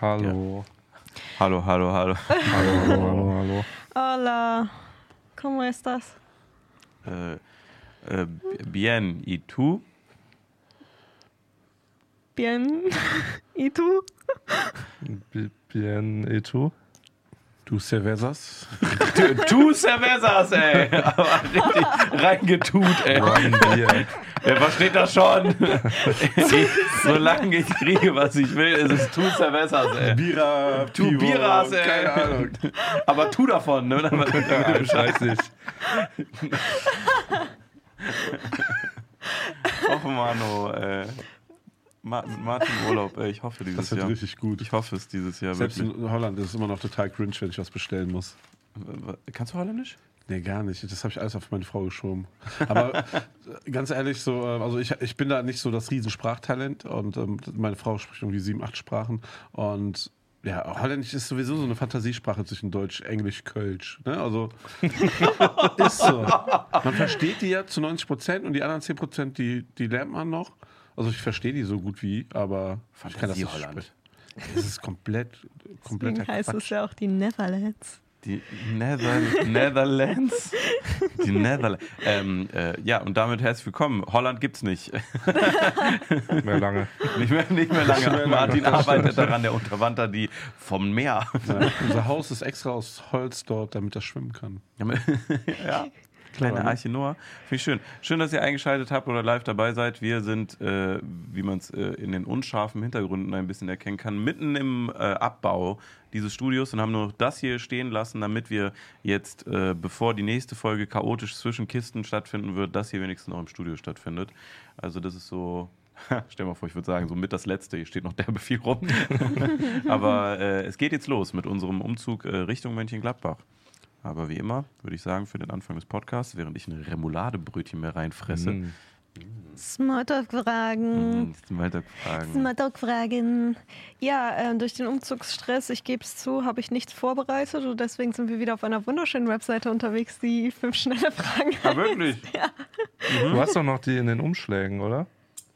Hallo. Hallo, hallo, hallo. Hallo, hallo, hallo, hallo. Hola, ¿cómo estás? Äh, äh, bien, y tú? Bien. ¿Y tú? Bi- Bien, et tu? Du Cervezas? Du, du Cervezas, ey. Aber richtig reingetut, ey. One Bier. Wer versteht das schon? Ich, solange ich kriege, was ich will, ist es tu Cervezas, ey. Bira, Tu Pivo, Biras, ey. Keine Ahnung. Aber tu davon, ne? Damit, damit du Bescheid nicht. Och, Mano, ey. Ma Martin Urlaub, ey. Ich hoffe dieses Das wird Jahr. richtig gut. Ich hoffe es dieses Jahr Selbst wirklich. in Holland ist es immer noch total cringe, wenn ich was bestellen muss. Kannst du Holländisch? Nee, gar nicht. Das habe ich alles auf meine Frau geschoben. Aber äh, ganz ehrlich, so, äh, also ich, ich bin da nicht so das Riesensprachtalent und ähm, meine Frau spricht irgendwie sieben, acht Sprachen und ja, Holländisch ist sowieso so eine Fantasiesprache zwischen Deutsch, Englisch, Kölsch. Ne? Also ist so. Man versteht die ja zu 90 Prozent und die anderen 10 Prozent, die, die lernt man noch. Also ich verstehe die so gut wie, aber ich kann das nicht sprechen. Es ist komplett, kompletter Deswegen heißt Quatsch. es ja auch die Neverlands. Die Nether Netherlands. Die Netherlands. Ähm, äh, ja, und damit herzlich willkommen. Holland gibt's nicht. Mehr lange. nicht, mehr, nicht mehr lange. Martin arbeitet daran, der Unterwandert die vom Meer. Ja, unser Haus ist extra aus Holz dort, damit das schwimmen kann. Ja. Kleine Arche Noah. Finde ich schön. Schön, dass ihr eingeschaltet habt oder live dabei seid. Wir sind, äh, wie man es äh, in den unscharfen Hintergründen ein bisschen erkennen kann, mitten im äh, Abbau dieses Studios und haben nur das hier stehen lassen, damit wir jetzt, äh, bevor die nächste Folge chaotisch zwischen Kisten stattfinden wird, das hier wenigstens noch im Studio stattfindet. Also das ist so, stell mal vor, ich würde sagen, so mit das Letzte. Hier steht noch derbe viel rum. Aber äh, es geht jetzt los mit unserem Umzug äh, Richtung Mönchengladbach. Aber wie immer, würde ich sagen, für den Anfang des Podcasts, während ich ein Remouladebrötchen mehr reinfresse, Mm. Smalltalk-Fragen. mm, jetzt weiter fragen. Smalltalk-Fragen. Ja, ähm, durch den Umzugsstress, ich gebe es zu, habe ich nichts vorbereitet und deswegen sind wir wieder auf einer wunderschönen Webseite unterwegs, die fünf schnelle Fragen Ah, wirklich? Du hast doch noch die in den Umschlägen, oder?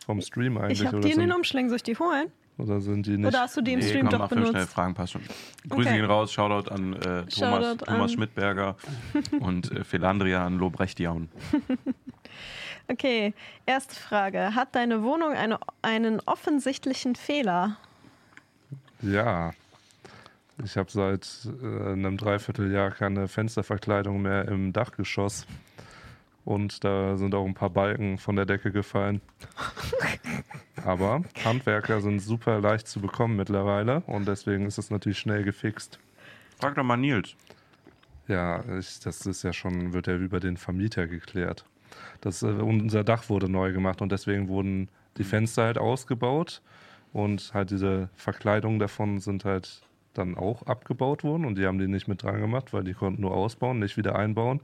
Vom Stream eigentlich. Ich habe die in den Umschlägen, soll ich die holen? Oder sind die nicht? Oder hast du die im Nee, Stream komm, doch benutzt? Fragen, passt schon. Grüße Okay. gehen raus, Shoutout an äh, Thomas, Shoutout Thomas an- Schmidberger und äh, Philandria an Lobrechtjaun. Okay, erste Frage. Hat deine Wohnung eine, einen offensichtlichen Fehler? Ja. Ich habe seit äh, einem Dreivierteljahr keine Fensterverkleidung mehr im Dachgeschoss. Und da sind auch ein paar Balken von der Decke gefallen. Aber Handwerker sind super leicht zu bekommen mittlerweile und deswegen ist es natürlich schnell gefixt. Frag doch mal Nils. Ja, ich, das ist ja schon, wird ja über den Vermieter geklärt. Das, äh, unser Dach wurde neu gemacht und deswegen wurden die Fenster halt ausgebaut und halt diese Verkleidungen davon sind halt dann auch abgebaut worden und die haben die nicht mit dran gemacht, weil die konnten nur ausbauen, nicht wieder einbauen.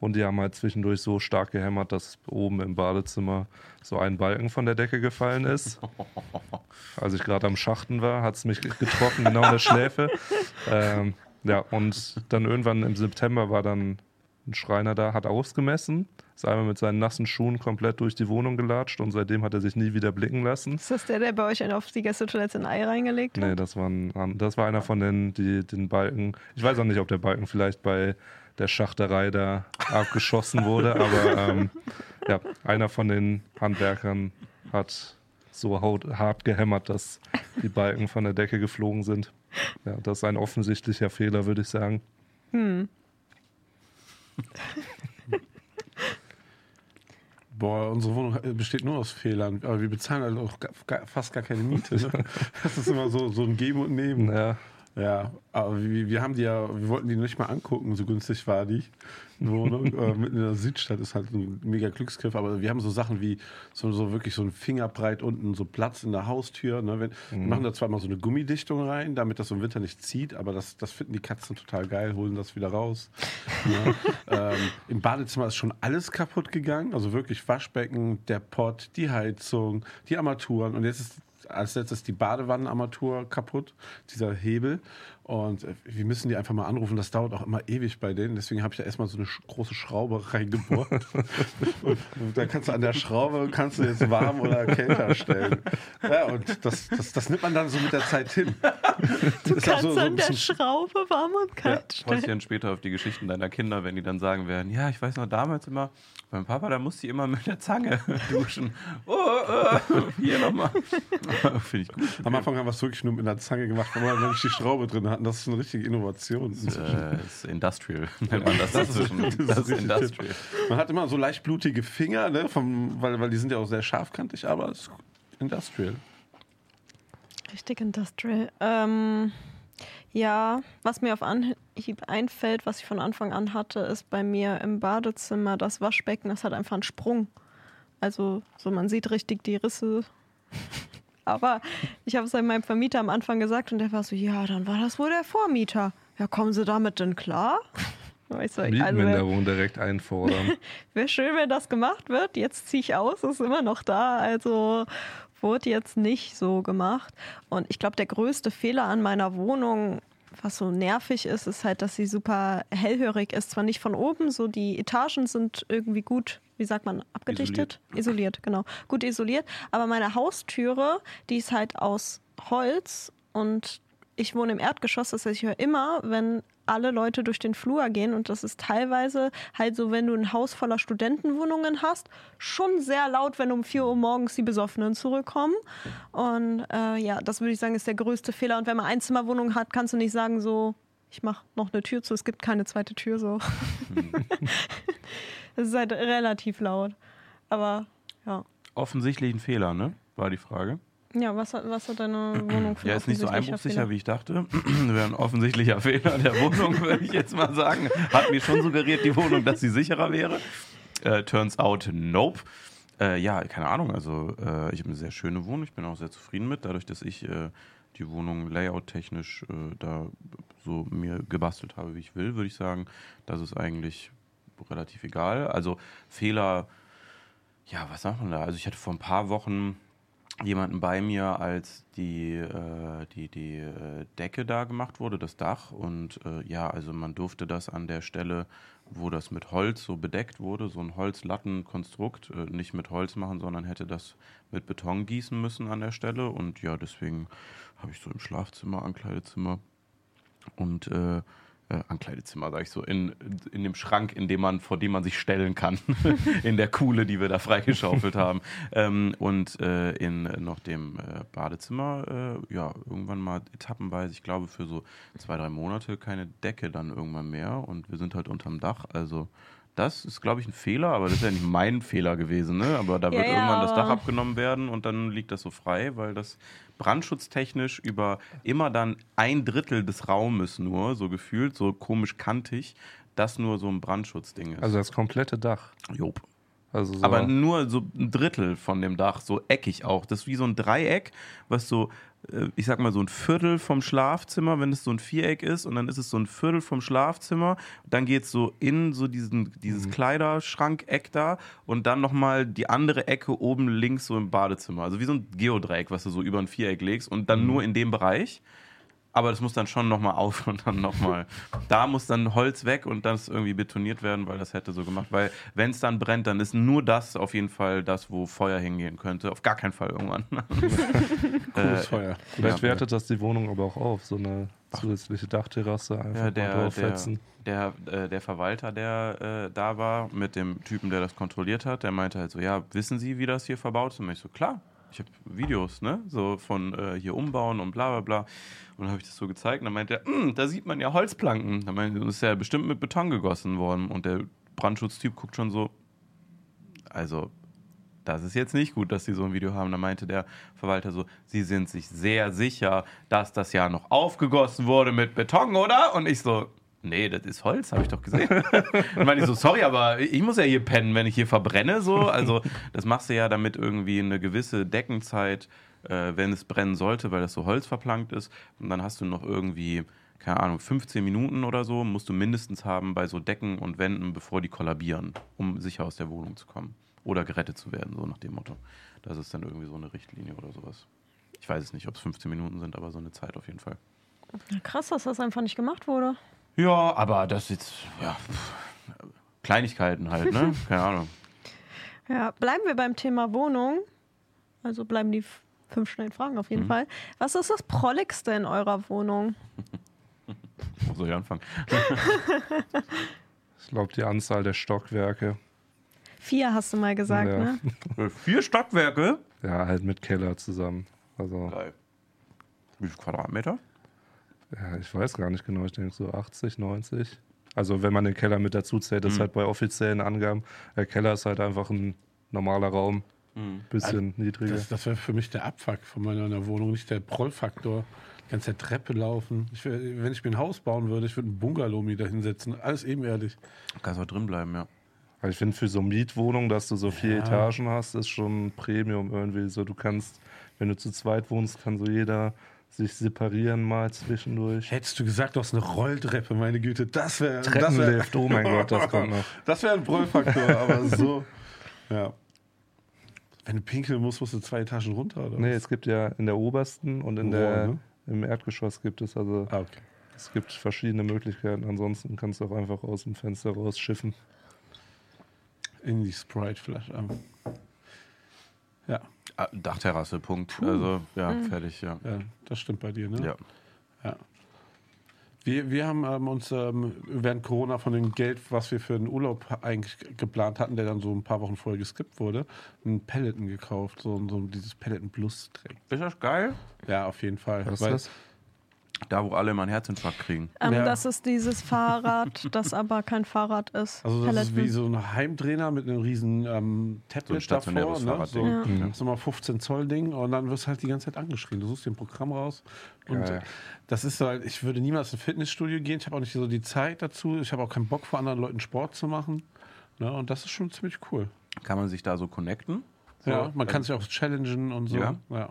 Und die haben halt zwischendurch so stark gehämmert, dass oben im Badezimmer so ein Balken von der Decke gefallen ist. Als ich gerade am Schachten war, hat es mich getroffen, genau in der Schläfe. Ähm, ja, und dann irgendwann im September war dann ein Schreiner da, hat ausgemessen, ist einmal mit seinen nassen Schuhen komplett durch die Wohnung gelatscht und seitdem hat er sich nie wieder blicken lassen. Ist das der, der bei euch auf die Gästetoilette ein Ei reingelegt hat? Nee, das war, ein, das war einer von den, die den Balken. Ich weiß auch nicht, ob der Balken vielleicht bei der Schachterei da abgeschossen wurde, aber ähm, ja, einer von den Handwerkern hat so hart gehämmert, dass die Balken von der Decke geflogen sind. Ja, das ist ein offensichtlicher Fehler, würde ich sagen. Boah, unsere Wohnung besteht nur aus Fehlern, aber wir bezahlen halt auch fast gar keine Miete. Ne? Das ist immer so, so ein Geben und Nehmen. Ja, Ja, aber wir, wir haben die ja, wir wollten die nicht mal angucken, so günstig war die Wohnung. äh, mitten in der Südstadt ist halt ein mega Glücksgriff, aber wir haben so Sachen wie so, so wirklich so ein Fingerbreit unten, so Platz in der Haustür. Ne? Wenn, Wir machen da zwar mal so eine Gummidichtung rein, damit das im Winter nicht zieht, aber das, das finden die Katzen total geil, holen das wieder raus. Ne? ähm, Im Badezimmer ist schon alles kaputt gegangen, also wirklich Waschbecken, der Pott, die Heizung, die Armaturen und jetzt ist als letztes die Badewannenarmatur kaputt, dieser Hebel. Und äh, wir müssen die einfach mal anrufen. Das dauert auch immer ewig bei denen. Deswegen habe ich da erstmal so eine große Schraube reingebohrt. und, da kannst du an der Schraube kannst du jetzt warm oder kälter stellen. Ja, und das, das, das nimmt man dann so mit der Zeit hin. Du Ist kannst so- so an der Schraube warm und kalt dich stellen. dann später auf die Geschichten deiner Kinder, wenn die dann sagen werden, ja, ich weiß noch damals immer, beim Papa, da musste ich immer mit der Zange duschen. Oh, äh, hier nochmal. Finde ich gut. Am Anfang haben wir es wirklich nur mit einer Zange gemacht, weil wir noch nicht die Schraube drin hatten. Das ist eine richtige Innovation. Äh, ist Industrial, nennt man das. inzwischen. Das ist richtig Industrial. Man hat immer so leicht blutige Finger, ne, vom, weil, weil die sind ja auch sehr scharfkantig, aber es ist Industrial. Richtig industrial. Ähm, ja, was mir auf Anhieb einfällt, was ich von Anfang an hatte, ist bei mir im Badezimmer das Waschbecken, das hat einfach einen Sprung. Also so man sieht richtig die Risse. Aber ich habe es meinem Vermieter am Anfang gesagt und der war so, ja, dann war das wohl der Vormieter. Ja, kommen Sie damit denn klar? So, also, Mietminderung direkt einfordern. Wäre schön, wenn das gemacht wird. Jetzt ziehe ich aus, ist immer noch da. Also wurde jetzt nicht so gemacht. Und ich glaube, der größte Fehler an meiner Wohnung, was so nervig ist, ist halt, dass sie super hellhörig ist. Zwar nicht von oben, so die Etagen sind irgendwie gut, wie sagt man, abgedichtet? Isoliert, genau. Gut isoliert. Aber meine Haustüre, die ist halt aus Holz und ich wohne im Erdgeschoss, das heißt, ich höre immer, wenn alle Leute durch den Flur gehen und das ist teilweise halt so, wenn du ein Haus voller Studentenwohnungen hast, schon sehr laut, wenn um 4 Uhr morgens die Besoffenen zurückkommen. Und äh, ja, das würde ich sagen, ist der größte Fehler. Und wenn man Einzimmerwohnungen hat, kannst du nicht sagen so, ich mache noch eine Tür zu, es gibt keine zweite Tür so. Es ist halt relativ laut. Aber ja. Offensichtlich ein Fehler, ne? War die Frage. Ja, was hat, was hat deine Wohnung für Ja, ist nicht so einbruchsicher, wie ich dachte. Wäre ein offensichtlicher Fehler der Wohnung, würde ich jetzt mal sagen. Hat mir schon suggeriert, die Wohnung, dass sie sicherer wäre. Äh, turns out, nope. Äh, ja, keine Ahnung. Also, äh, ich habe eine sehr schöne Wohnung. Ich bin auch sehr zufrieden mit, dadurch, dass ich äh, die Wohnung layout-technisch äh, da so mir gebastelt habe, wie ich will, würde ich sagen. Das ist eigentlich relativ egal. Also, Fehler, ja, was sagt man da? Also, ich hatte vor ein paar Wochen jemanden bei mir, als die, äh, die, die äh, Decke da gemacht wurde, das Dach. Und äh, ja, also man durfte das an der Stelle, wo das mit Holz so bedeckt wurde, so ein Holzlattenkonstrukt, äh, nicht mit Holz machen, sondern hätte das mit Beton gießen müssen an der Stelle. Und ja, deswegen habe ich so im Schlafzimmer, Ankleidezimmer und äh, Ankleidezimmer, sage ich so, in, in dem Schrank, in dem man, vor dem man sich stellen kann, in der Kuhle, die wir da freigeschaufelt haben. Ähm, und äh, in noch dem äh, Badezimmer, äh, ja, irgendwann mal etappenweise, ich glaube für so zwei, drei Monate keine Decke dann irgendwann mehr und wir sind halt unterm Dach, also das ist, glaube ich, ein Fehler, aber das ist ja nicht mein Fehler gewesen, ne? Aber da wird ja, irgendwann das Dach abgenommen werden und dann liegt das so frei, weil das brandschutztechnisch über immer dann ein Drittel des Raumes nur, so gefühlt, so komisch kantig, das nur so ein Brandschutzding ist. Also das komplette Dach. Job. Also so, Aber nur so ein Drittel von dem Dach, so eckig auch. Das ist wie so ein Dreieck, was so, ich sag mal, so ein Viertel vom Schlafzimmer, wenn es so ein Viereck ist, und dann ist es so ein Viertel vom Schlafzimmer. Dann geht es so in so diesen, dieses Mhm. Kleiderschrank-Eck da und dann nochmal die andere Ecke oben links so im Badezimmer. Also wie so ein Geodreieck, was du so über ein Viereck legst und Mhm. dann nur in dem Bereich. Aber das muss dann schon nochmal auf und dann nochmal. da muss dann Holz weg und das irgendwie betoniert werden, weil das hätte so gemacht. Weil wenn es dann brennt, dann ist nur das auf jeden Fall das, wo Feuer hingehen könnte. Auf gar keinen Fall irgendwann. Cooles Äh, Feuer. vielleicht ja. wertet das die Wohnung aber auch auf, so eine zusätzliche Dachterrasse einfach Ja, mal der, der, draufsetzen. der, äh, der Verwalter, der äh, da war, mit dem Typen, der das kontrolliert hat, der meinte halt so, ja, wissen Sie, wie das hier verbaut ist? Und ich so, klar, ich habe Videos, ne, so von äh, hier umbauen und bla bla bla. Und dann habe ich das so gezeigt und dann meinte er, "Mm, da sieht man ja Holzplanken. Dann meinte er, das ist ja bestimmt mit Beton gegossen worden. Und der Brandschutztyp guckt schon so, also das ist jetzt nicht gut, dass sie so ein Video haben. Da meinte der Verwalter so, sie sind sich sehr sicher, dass das ja noch aufgegossen wurde mit Beton, oder? Und ich so, nee, das ist Holz, habe ich doch gesehen. Dann meinte ich so, sorry, aber ich muss ja hier pennen, wenn ich hier verbrenne. So. Also das machst du ja damit irgendwie eine gewisse Deckenzeit, äh, wenn es brennen sollte, weil das so Holz verplankt ist. Und dann hast du noch irgendwie keine Ahnung, 15 Minuten oder so musst du mindestens haben bei so Decken und Wänden, bevor die kollabieren, um sicher aus der Wohnung zu kommen. Oder gerettet zu werden, so nach dem Motto. Das ist dann irgendwie so eine Richtlinie oder sowas. Ich weiß es nicht, ob es 15 Minuten sind, aber so eine Zeit auf jeden Fall. Krass, dass das einfach nicht gemacht wurde. Ja, aber das jetzt, ja, pff, Kleinigkeiten halt, ne? Keine Ahnung. Ja, bleiben wir beim Thema Wohnung. Also bleiben die fünf schnellen Fragen auf Mhm. jeden Fall. Was ist das Prolligste in eurer Wohnung? Wo soll ich anfangen? Ich glaube, die Anzahl der Stockwerke. Vier hast du mal gesagt, Ja. ne? Äh, Vier Stockwerke? Ja, halt mit Keller zusammen. Also, Geil. Wie viel Quadratmeter? ja, ich weiß gar nicht genau. Ich denke so 80, 90. Also, wenn man den Keller mit dazu zählt, ist halt bei offiziellen Angaben. Der Keller ist halt einfach ein normaler Raum. Bisschen niedriger. Das, das wäre für mich der Abfuck von meiner Wohnung, nicht der Prollfaktor. Die ganze Treppe laufen. Ich wär, wenn ich mir ein Haus bauen würde, ich würde einen Bungalow mir da hinsetzen. Alles ebenerdig. Kannst auch drin bleiben, ja. Aber ich finde, für so Mietwohnungen, dass du so vier Ja. Etagen hast, ist schon ein Premium irgendwie. So, du kannst, wenn du zu zweit wohnst, kann so jeder sich separieren mal zwischendurch. Hättest du gesagt, du hast eine Rolltreppe, meine Güte, das wäre. Treppenlift, oh mein Gott, das kommt noch. Das wäre ein Prollfaktor, aber so. Ja. Wenn du pinkeln musst, musst du zwei Etagen runter, oder? Nee, es gibt ja in der obersten und in Rohr, der, ne? im Erdgeschoss gibt es also, Ah, okay. es gibt verschiedene Möglichkeiten. Ansonsten kannst du auch einfach aus dem Fenster rausschiffen. In die Sprite-Flasche. Ja, Ah, Dachterrasse, Punkt. Also, ja, fertig, ja. ja, das stimmt bei dir, ne? Ja. Ja. Wir, wir haben ähm, uns ähm, während Corona von dem Geld, was wir für den Urlaub eigentlich geplant hatten, der dann so ein paar Wochen vorher geskippt wurde, einen Peloton gekauft. So, so dieses Peloton Plus Track. Ist das geil? Ja, auf jeden Fall. Was ist das? Da, wo alle immer einen Herzinfarkt kriegen. Ähm, Ja. Das ist dieses Fahrrad, das aber kein Fahrrad ist. Also das ist Peloton. wie so ein Heimtrainer mit einem riesen ähm, So ein Tablet davor. Ne? So, Ja. das ist nochmal 15 Zoll Ding und dann wirst du halt die ganze Zeit angeschrien. Du suchst dir ein Programm raus und äh, das ist halt, ich würde niemals ins Fitnessstudio gehen. Ich habe auch nicht so die Zeit dazu. Ich habe auch keinen Bock vor anderen Leuten Sport zu machen. Ne? Und das ist schon ziemlich cool. Kann man sich da so connecten? So, Ja, man kann sich auch challengen und so. Ja? ja.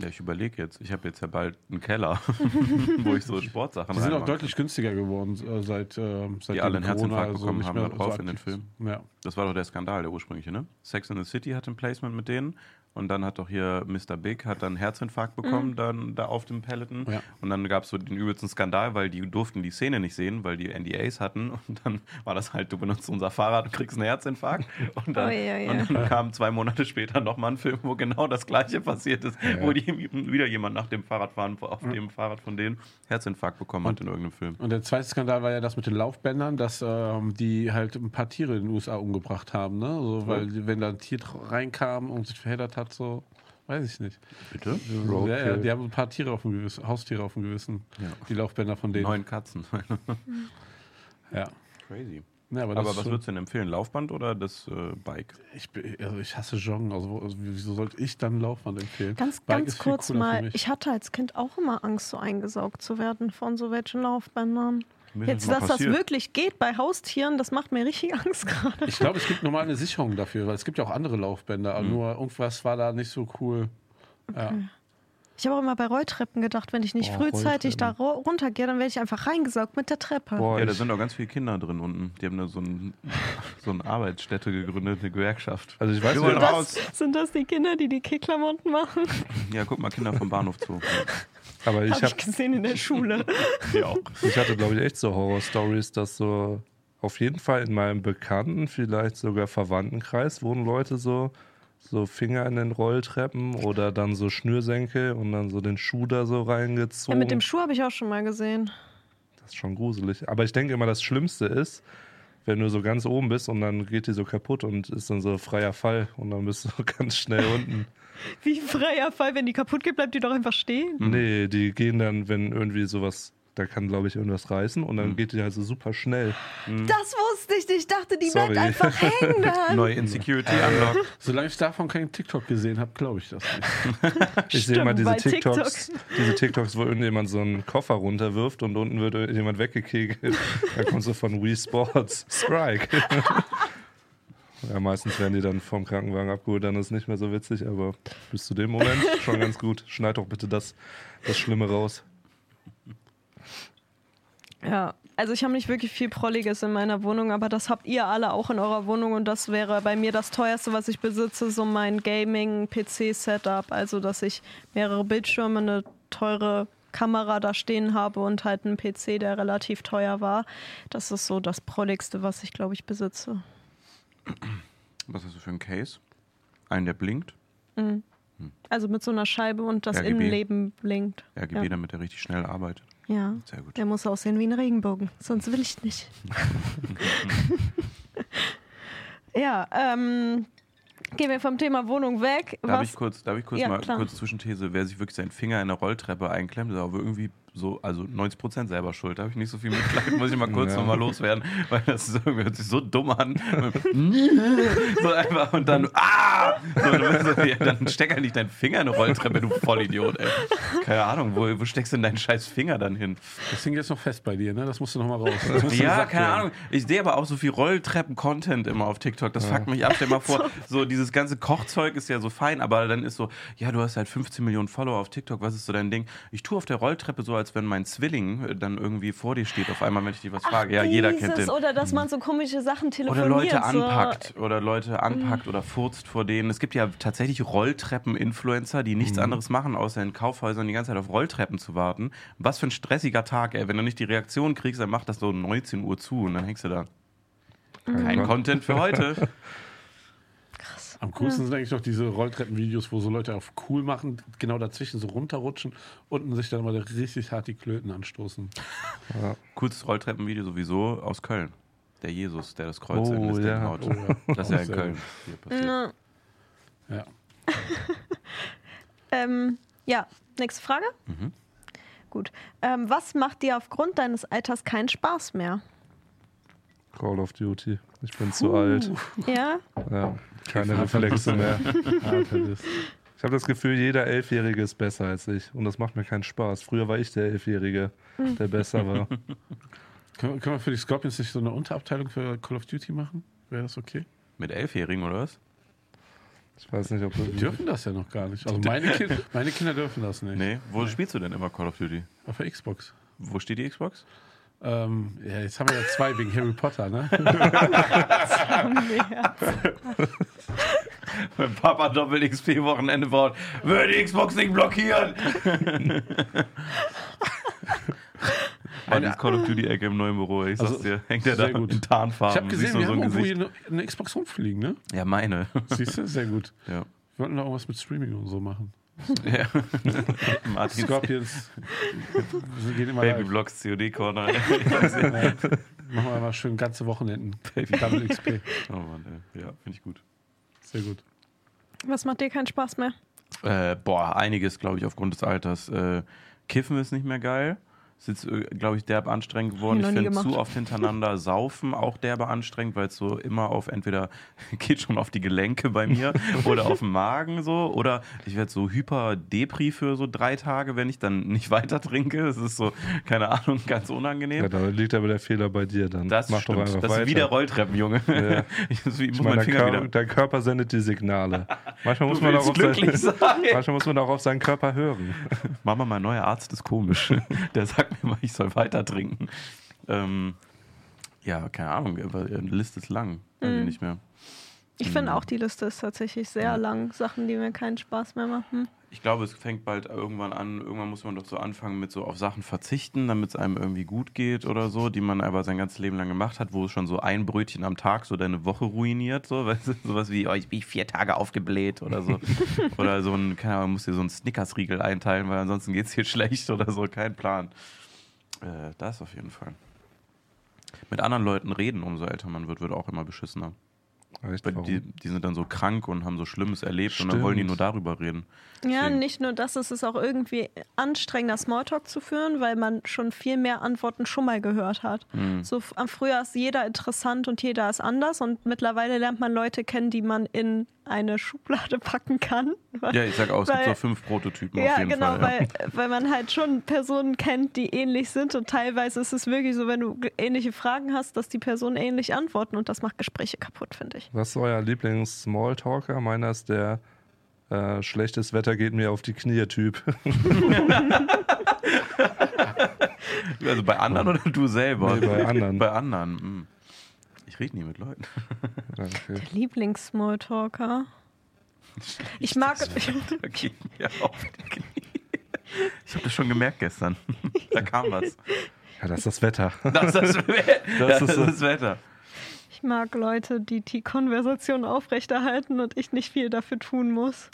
Ja, ich überlege jetzt. Ich habe jetzt ja bald einen Keller, wo ich so Sportsachen Die sind auch deutlich günstiger geworden äh, seit, äh, seit Die alle einen Herzinfarkt also bekommen nicht haben mehr da drauf in den aktiv Film. sind. Ja. Das war doch der Skandal, der ursprüngliche, ne? Sex in the City hat ein Placement mit denen und dann hat doch hier Mr. Big hat dann einen Herzinfarkt bekommen, dann da auf dem Peloton. Ja. Und dann gab es so den übelsten Skandal, weil die durften die Szene nicht sehen, weil die NDAs hatten. Und dann war das halt, du benutzt unser Fahrrad und kriegst einen Herzinfarkt. Und dann, Oh, ja, ja. Und dann kam zwei Monate später nochmal ein Film, wo genau das gleiche passiert ist, wo die, wieder jemand nach dem Fahrradfahren auf dem Fahrrad von denen Herzinfarkt bekommen hat in irgendeinem Film. Und der zweite Skandal war ja das mit den Laufbändern, dass ähm, die halt ein paar Tiere in den USA umgebracht haben, ne? So, weil wenn da ein Tier reinkam und sich verheddert hat, so, weiß ich nicht. Bitte? Ja, ja, die haben ein paar Tiere auf dem Gewissen, Haustiere auf dem Gewissen, die Laufbänder von denen. Neun Katzen. Ja. Crazy. Ja, aber Aber was würdest du denn empfehlen? Laufband oder das äh, Bike? ich, bin- also ich hasse Joggen, also, wo- also wieso sollte ich dann Laufband empfehlen? Ganz, Bike ganz kurz mal, ich hatte als Kind auch immer Angst, so eingesaugt zu werden von so welchen Laufbändern. Jetzt, dass das passiert. wirklich geht bei Haustieren, das macht mir richtig Angst gerade. Ich glaube, es gibt normal eine Sicherung dafür, weil es gibt ja auch andere Laufbänder, aber nur irgendwas war da nicht so cool. Ja. Ich habe auch immer bei Rolltreppen gedacht, wenn ich nicht Boah, frühzeitig da runtergehe, dann werde ich einfach reingesaugt mit der Treppe. Boah, Ja, da sind auch ganz viele Kinder drin unten. Die haben da so, ein, so eine Arbeitsstätte gegründet, eine Gewerkschaft. also ich weiß nicht, raus. Sind das die Kinder, die die Kickklamotten machen? Ja, guck mal, Kinder vom Bahnhof zu. aber ich Habe habe ich gesehen in der Schule. Ja. Ich hatte, glaube ich, echt so Horror-Stories, dass so auf jeden Fall in meinem Bekannten, vielleicht sogar Verwandtenkreis, wohnen Leute so, so Finger in den Rolltreppen oder dann so Schnürsenkel und dann so den Schuh da so Ja, reingezogen. mit dem Schuh habe ich auch schon mal gesehen. das ist schon gruselig. Aber ich denke immer, das Schlimmste ist, wenn du so ganz oben bist und dann geht die so kaputt und ist dann so freier Fall und dann bist du ganz schnell unten. Wie freier Fall, wenn die kaputt geht, bleibt die doch einfach stehen. Nee, die gehen dann, wenn irgendwie sowas, da kann glaube ich irgendwas reißen und dann geht die halt so super schnell. Das wusste ich nicht. Ich dachte, die Sorry. bleibt einfach hängen dann. Neue Insecurity Unlock. Solange ich davon keinen TikTok gesehen habe, glaube ich das nicht. Ich sehe immer diese TikToks, diese TikToks, wo irgendjemand so einen Koffer runterwirft und unten wird jemand weggekegelt. Da kommt so von Wii Sports Strike. Ja, meistens werden die dann vom Krankenwagen abgeholt, dann ist es nicht mehr so witzig, aber bis zu dem Moment schon ganz gut. Schneid doch bitte das, das Schlimme raus. Ja, also ich habe nicht wirklich viel Prolliges in meiner Wohnung, aber das habt ihr alle auch in eurer Wohnung und das wäre bei mir das teuerste, was ich besitze, so mein Gaming-PC-Setup. Also, dass ich mehrere Bildschirme, eine teure Kamera da stehen habe und halt einen PC, der relativ teuer war. Das ist so das Prolligste, was ich, glaube ich, besitze. Was hast du für einen Case? Einen, der blinkt? Also mit so einer Scheibe und das RGB. Innenleben blinkt. RGB, Ja. damit er richtig schnell arbeitet. Ja. Sehr gut. Der muss aussehen wie ein Regenbogen, sonst will ich nicht. ja, ähm, gehen wir vom Thema Wohnung weg. Darf Was, ich kurz, darf ich kurz Ja, mal klar. kurz Zwischenthese, wer sich wirklich seinen Finger in der Rolltreppe einklemmt, ist aber irgendwie so, also 90% selber schuld. Da habe ich nicht so viel Mitleid, muss ich mal kurz Ja. nochmal loswerden, weil das ist irgendwie, hört sich so dumm an. so einfach und dann, ah! So, so, ja, dann steck halt nicht deinen Finger in eine Rolltreppe, du Vollidiot, ey. Keine Ahnung, wo, wo steckst du denn deinen scheiß Finger dann hin? Das hing jetzt noch fest bei dir, ne? Das musst du noch mal raus. Ja, keine werden. Ahnung. Ich sehe aber auch so viel Rolltreppen-Content immer auf TikTok. Das fuckt mich ab. Stell mal vor, so dieses ganze Kochzeug ist ja so fein, aber dann ist so, ja, du hast halt 15 Millionen Follower auf TikTok. Was ist so dein Ding? Ich tue auf der Rolltreppe so, als wenn mein Zwilling äh, dann irgendwie vor dir steht. Auf einmal, wenn ich dich was frage. Ja, jeder kennt Dieses, den. Oder dass man so komische Sachen Oder telefoniert. Leute so. anpackt oder Leute anpackt oder furzt vor denen. Es gibt ja tatsächlich Rolltreppen-Influencer, die nichts anderes machen, außer in Kaufhäusern die ganze Zeit auf Rolltreppen zu warten. Was für ein stressiger Tag, ey. Wenn du nicht die Reaktion kriegst, dann macht das so um 19 Uhr zu und dann hängst du da. Kein Content für heute. Am coolsten sind eigentlich noch diese Rolltreppenvideos, wo so Leute auf cool machen, genau dazwischen so runterrutschen, unten sich dann mal richtig hart die Klöten anstoßen. Coolstes Rolltreppenvideo sowieso aus Köln. Der Jesus, der das Kreuz Oh, in Listing ja. haut. Oh, ja. Das ist ja in Köln. Hier passiert. Ja. Ja. Ähm, ja, nächste Frage. Mhm. Gut. Ähm, was macht dir aufgrund deines Alters keinen Spaß mehr? Call of Duty. Ich bin zu alt. Ja? Ja, keine Reflexe mehr. Das- Ich habe das Gefühl, jeder Elfjährige ist besser als ich. Und das macht mir keinen Spaß. Früher war ich der Elfjährige, der besser war. Können, wir- können wir für die Scorpions nicht so eine Unterabteilung für Call of Duty machen? Wäre das okay? Mit Elfjährigen oder was? Ich weiß nicht, ob Die dürfen das ja noch gar nicht. Also meine, kind, meine Kinder dürfen das nicht. Nee. Wo spielst du denn immer Call of Duty? Auf der Xbox. Wo steht die Xbox? Ähm, ja, jetzt haben wir ja zwei wegen Harry Potter, ne? Wenn Papa Doppel XP Wochenende braucht, würde die Xbox nicht blockieren. Meine Call of Duty Ecke im neuen Büro, ich sag's Also, dir, hängt der da gut. in Tarnfarben. Ich habe Siehst gesehen, du wir so haben ein irgendwo hier Gesicht. eine, eine Xbox rumfliegen, ne? Ja, meine. Siehst du? Sehr gut. Ja. Wir wollten da irgendwas mit Streaming und so machen. Ja. Martin Scorpions. Babyblocks COD Corner. Machen wir mal schön ganze Wochenenden. Double XP. oh Mann, ey. ja, finde ich gut. Sehr gut. Was macht dir keinen Spaß mehr? Äh, boah, einiges, glaube ich, aufgrund des Alters. Äh, Kiffen ist nicht mehr geil. Ist jetzt, äh, glaube ich, derbe anstrengend geworden. Ich ich finde zu oft hintereinander saufen auch derbe anstrengend, weil es so immer auf entweder geht schon auf die Gelenke bei mir oder auf den Magen so oder ich werde so hyper Depri für so drei Tage, wenn ich dann nicht weiter trinke. Das ist so, keine Ahnung, ganz unangenehm. Ja, da liegt aber der Fehler bei dir dann. das Mach stimmt. doch einfach das weiter. ist wie der Rolltreppen, Junge. Ja. Ich, muss- ich Ich muss meine, Finger Kör wieder. dein Körper sendet die Signale. Manchmal muss, man auch auf glücklich sein, sein. manchmal muss man auch auf seinen Körper hören. Mama, mein neuer Arzt ist komisch. Der sagt mir mal, ich soll weiter trinken. Ähm, ja, keine Ahnung, aber die Liste ist lang. Ich nicht mehr. Ich Mhm. finde auch, die Liste ist tatsächlich sehr lang. Sachen, die mir keinen Spaß mehr machen. Ich glaube, es fängt bald irgendwann an. Irgendwann muss man doch so anfangen mit so auf Sachen verzichten, damit es einem irgendwie gut geht oder so, die man aber sein ganzes Leben lang gemacht hat, wo es schon so ein Brötchen am Tag so deine Woche ruiniert. So, weißt du, sowas wie, oh, ich bin vier Tage aufgebläht oder so. oder so ein, keine Ahnung, muss dir so einen Snickers-Riegel einteilen, weil ansonsten geht es dir schlecht oder so. Kein Plan. Äh, das auf jeden Fall. Mit anderen Leuten reden, umso älter man wird, wird auch immer beschissener. Echt, Weil warum? die, die sind dann so krank und haben so Schlimmes erlebt und dann wollen die Stimmt. nur darüber reden. Ja, Deswegen- nicht nur das, es ist auch irgendwie anstrengender Smalltalk zu führen, weil man schon viel mehr Antworten schon mal gehört hat. Mhm. So am Frühjahr ist jeder interessant und jeder ist anders und mittlerweile lernt man Leute kennen, die man in eine Schublade packen kann. Ja, ich sag auch, es gibt Weil- so fünf Prototypen Ja, auf jeden genau, Fall. Ja. weil, weil man halt schon Personen kennt, die ähnlich sind und teilweise ist es wirklich so, wenn du ähnliche Fragen hast, dass die Personen ähnlich antworten und das macht Gespräche kaputt, finde ich. Was ist euer Lieblings-Smalltalker? Meiner ist der äh, schlechtes Wetter geht mir auf die Knie-Typ. Also bei anderen oder du selber? Nee, bei anderen. Bei anderen. mm. Ich rede nie mit Leuten. okay. Lieblings-Smalltalker. Ich mag, auf die Knie. Ich habe das schon gemerkt gestern. da kam was. Ja, das ist das Wetter. Das ist das, We das, ist das Wetter. Ich mag Leute, die die Konversation aufrechterhalten und ich nicht viel dafür tun muss.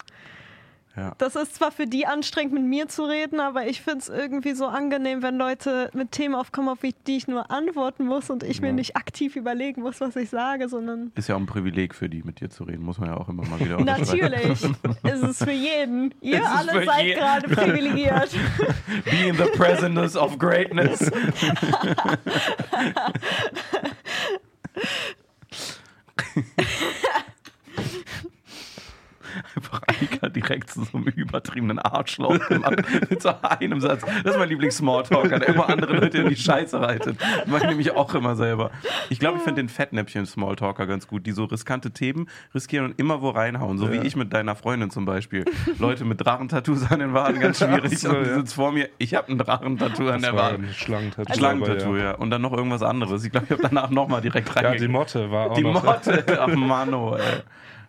Ja. Das ist zwar für die anstrengend, mit mir zu reden, aber ich finde es irgendwie so angenehm, wenn Leute mit Themen aufkommen, auf die ich nur antworten muss und ich mir nicht aktiv überlegen muss, was ich sage, sondern. Ist ja auch ein Privileg für die, mit dir zu reden, muss man ja auch immer mal wieder. Natürlich ist es für jeden. Ihr ist alle seid jeden. gerade privilegiert. Be in the presence of greatness. Einfach Annika direkt zu so einem übertriebenen Arschloch gemacht. Mit so einem Satz. Das ist mein Lieblings-Smalltalker, der immer andere Leute in die Scheiße reitet. Mach ich nämlich auch immer selber. Ich glaube, ich finde den Fettnäpfchen-Smalltalker ganz gut, die so riskante Themen riskieren und immer wo reinhauen. So wie ich mit deiner Freundin zum Beispiel. Leute mit Drachentattoos an den Waden, ganz schwierig. So, und die ja. sitzt vor mir, ich habe ein Drachentattoo an der war Wade. ein Schlangentattoo. Schlangentattoo, aber ja. Und dann noch irgendwas anderes. Ich glaube, ich habe danach nochmal direkt Ja, reingegangen. die Motte war auch Die noch. Motte. Ach, Mano, ey.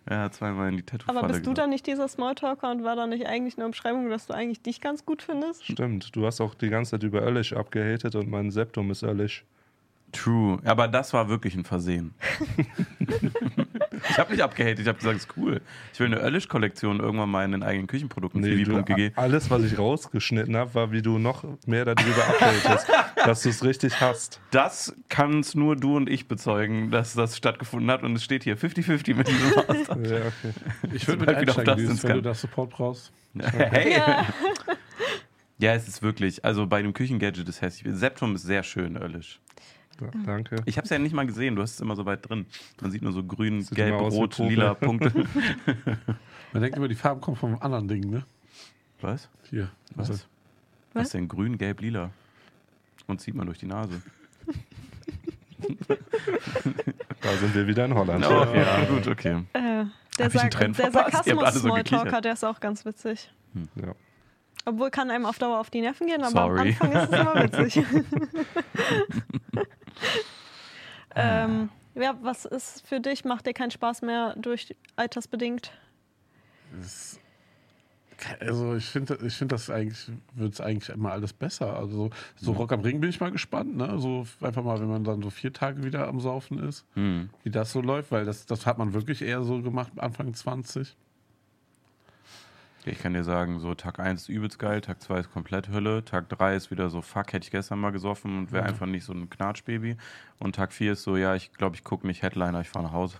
Ja, zweimal in die Tattoo-Falle Aber bist du dann nicht dieser Smalltalker und war da nicht eigentlich eine Umschreibung, dass du eigentlich dich ganz gut findest? Stimmt, du hast auch die ganze Zeit über Öllisch abgehatet und mein Septum ist Öllisch. True. Aber das war wirklich ein Versehen. ich habe nicht abgehatet, ich habe gesagt, ist cool. Ich will eine Öllisch-Kollektion irgendwann mal in den eigenen Küchenprodukten. Nee, du, alles, was ich rausgeschnitten habe, war, wie du noch mehr darüber abhatest, dass du es richtig hast. Das kannst nur du und ich bezeugen, dass das stattgefunden hat. Und es steht hier 50-50 mit diesem. Ja, okay. Ich würde mit wieder auf das dieses, ins wenn du Kann. da Support brauchst. Hey. Ja. Ja, es ist wirklich, also bei dem Küchengadget ist hässlich. Septum ist sehr schön, Öllisch. Da, danke. Ich habe es ja nicht mal gesehen, du hast es immer so weit drin. Man sieht nur so grün, Sieht gelb, immer aus wie rot, Popel. lila Punkte. Man denkt immer, die Farben kommen vom anderen Ding, ne? Was? Hier. Was? Also, Was ist denn grün, gelb, lila? Und zieht man durch die Nase. Da sind wir wieder in Holland. Oh, ja, gut, okay. Äh, der ich einen Sark Trend der verpasst? Ihr habt alle so Sarkasmus-Smalltalker, gekichert. der ist auch ganz witzig. Ja. Obwohl kann einem auf Dauer auf die Nerven gehen, aber Sorry. am Anfang ist es immer witzig. ähm, ja, was ist für dich? Macht dir keinen Spaß mehr durch altersbedingt? das- also ich finde ich find das eigentlich, wird es eigentlich immer alles besser. Also so Rock am Ring bin ich mal gespannt, ne? So einfach mal, wenn man dann so vier Tage wieder am Saufen ist, Hm. wie das so läuft, weil das, das hat man wirklich eher so gemacht Anfang 20. Ich kann dir sagen, so Tag 1 ist übelst geil, Tag 2 ist komplett Hölle, Tag 3 ist wieder so, fuck, hätte ich gestern mal gesoffen und wäre einfach nicht so ein Knatschbaby. Und Tag 4 ist so, ja, ich glaube, ich gucke nicht Headliner, ich fahre nach Hause.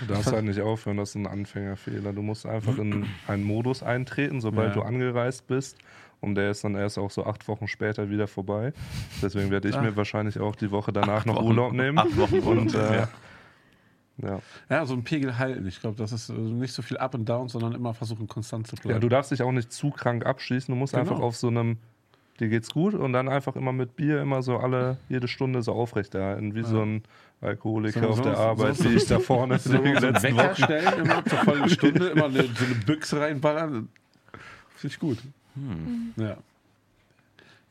Du darfst halt nicht aufhören, das ist ein Anfängerfehler. Du musst einfach in einen Modus eintreten, sobald Ja. du angereist bist. Und der ist dann erst auch so acht Wochen später wieder vorbei. Deswegen werde ich Ah. mir wahrscheinlich auch die Woche danach noch Wochen- Urlaub nehmen. acht Wochen Urlaub, Und äh, ja. Ja. Ja, so einen Pegel halten. Ich glaube, das ist äh, nicht so viel Up and Down, sondern immer versuchen, konstant zu bleiben. ja, du darfst dich auch nicht zu krank abschießen. Du musst Genau. einfach auf so einem, dir geht's gut und dann einfach immer mit Bier immer so alle, jede Stunde so aufrechterhalten, wie so ein Alkoholiker So- auf so- der so- Arbeit, so- wie ich da vorne so, in so den einen letzten Wecker Wochen. stellen, immer zur vollen Stunde, immer eine, so eine Büchse reinballern. Finde ich gut. Ja.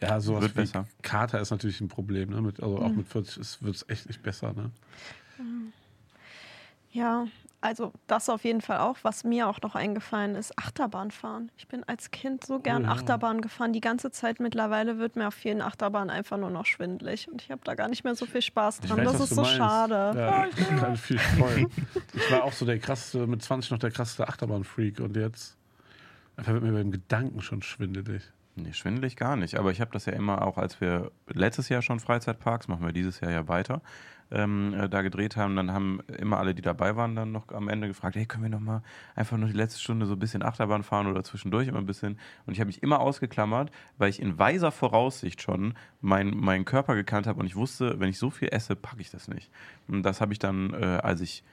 Ja, sowas Wird wie besser. Kater ist natürlich ein Problem. Ne? Mit, also auch mit 40 wird es echt nicht besser. Ne? Ja, also das auf jeden Fall auch. Was mir auch noch eingefallen ist, Achterbahn fahren. Ich bin als Kind so gern Oh ja. Achterbahn gefahren. Die ganze Zeit mittlerweile wird mir auf vielen Achterbahnen einfach nur noch schwindelig. Und ich habe da gar nicht mehr so viel Spaß dran. weiß, das ist so meinst. schade. Ja, ich kann viel freuen. Ich war auch so der krasseste, mit 20 noch der krasseste Achterbahn-Freak und jetzt einfach wird mir beim Gedanken schon schwindelig. Nee, schwindelig gar nicht. Aber ich habe das ja immer auch, als wir letztes Jahr schon Freizeitparks, machen wir dieses Jahr ja weiter, ähm, äh, da gedreht haben, dann haben immer alle, die dabei waren, dann noch am Ende gefragt, hey, können wir noch mal einfach nur die letzte Stunde so ein bisschen Achterbahn fahren oder zwischendurch immer ein bisschen. Und ich habe mich immer ausgeklammert, weil ich in weiser Voraussicht schon mein, meinen Körper gekannt habe und ich wusste, wenn ich so viel esse, packe ich das nicht. Und das habe ich dann, äh, als ich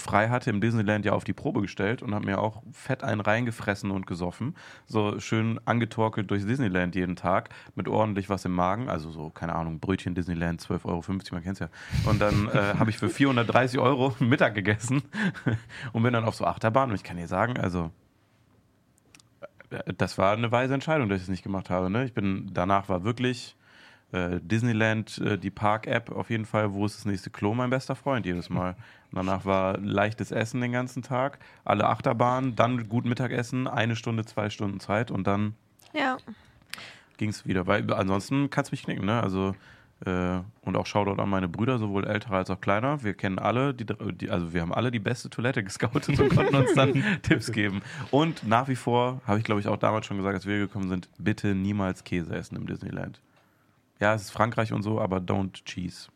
frei hatte im Disneyland ja auf die Probe gestellt und habe mir auch fett einen reingefressen und gesoffen. So schön angetorkelt durchs Disneyland jeden Tag mit ordentlich was im Magen. Also so, keine Ahnung, Brötchen Disneyland, 12,50 Euro, man kennt's ja. Und dann äh, habe ich für 430 Euro Mittag gegessen und bin dann auf so Achterbahn. Und ich kann dir sagen, also äh, das war eine weise Entscheidung, dass ich es nicht gemacht habe. Ne? Ich bin, danach war wirklich äh, Disneyland, äh, die Park-App auf jeden Fall, wo ist das nächste Klo, mein bester Freund jedes Mal. Und danach war leichtes Essen den ganzen Tag, alle Achterbahnen, dann gut Mittagessen, eine Stunde, zwei Stunden Zeit und dann Ja. ging es wieder. Weil ansonsten kannst du mich knicken, ne? Also äh, und auch Shoutout an meine Brüder, sowohl älterer als auch kleiner. Wir kennen alle, die, die, also wir haben alle die beste Toilette gescoutet und konnten uns dann Tipps geben. Und nach wie vor, habe ich glaube ich auch damals schon gesagt, als wir gekommen sind, bitte niemals Käse essen im Disneyland. Ja, es ist Frankreich und so, aber don't cheese.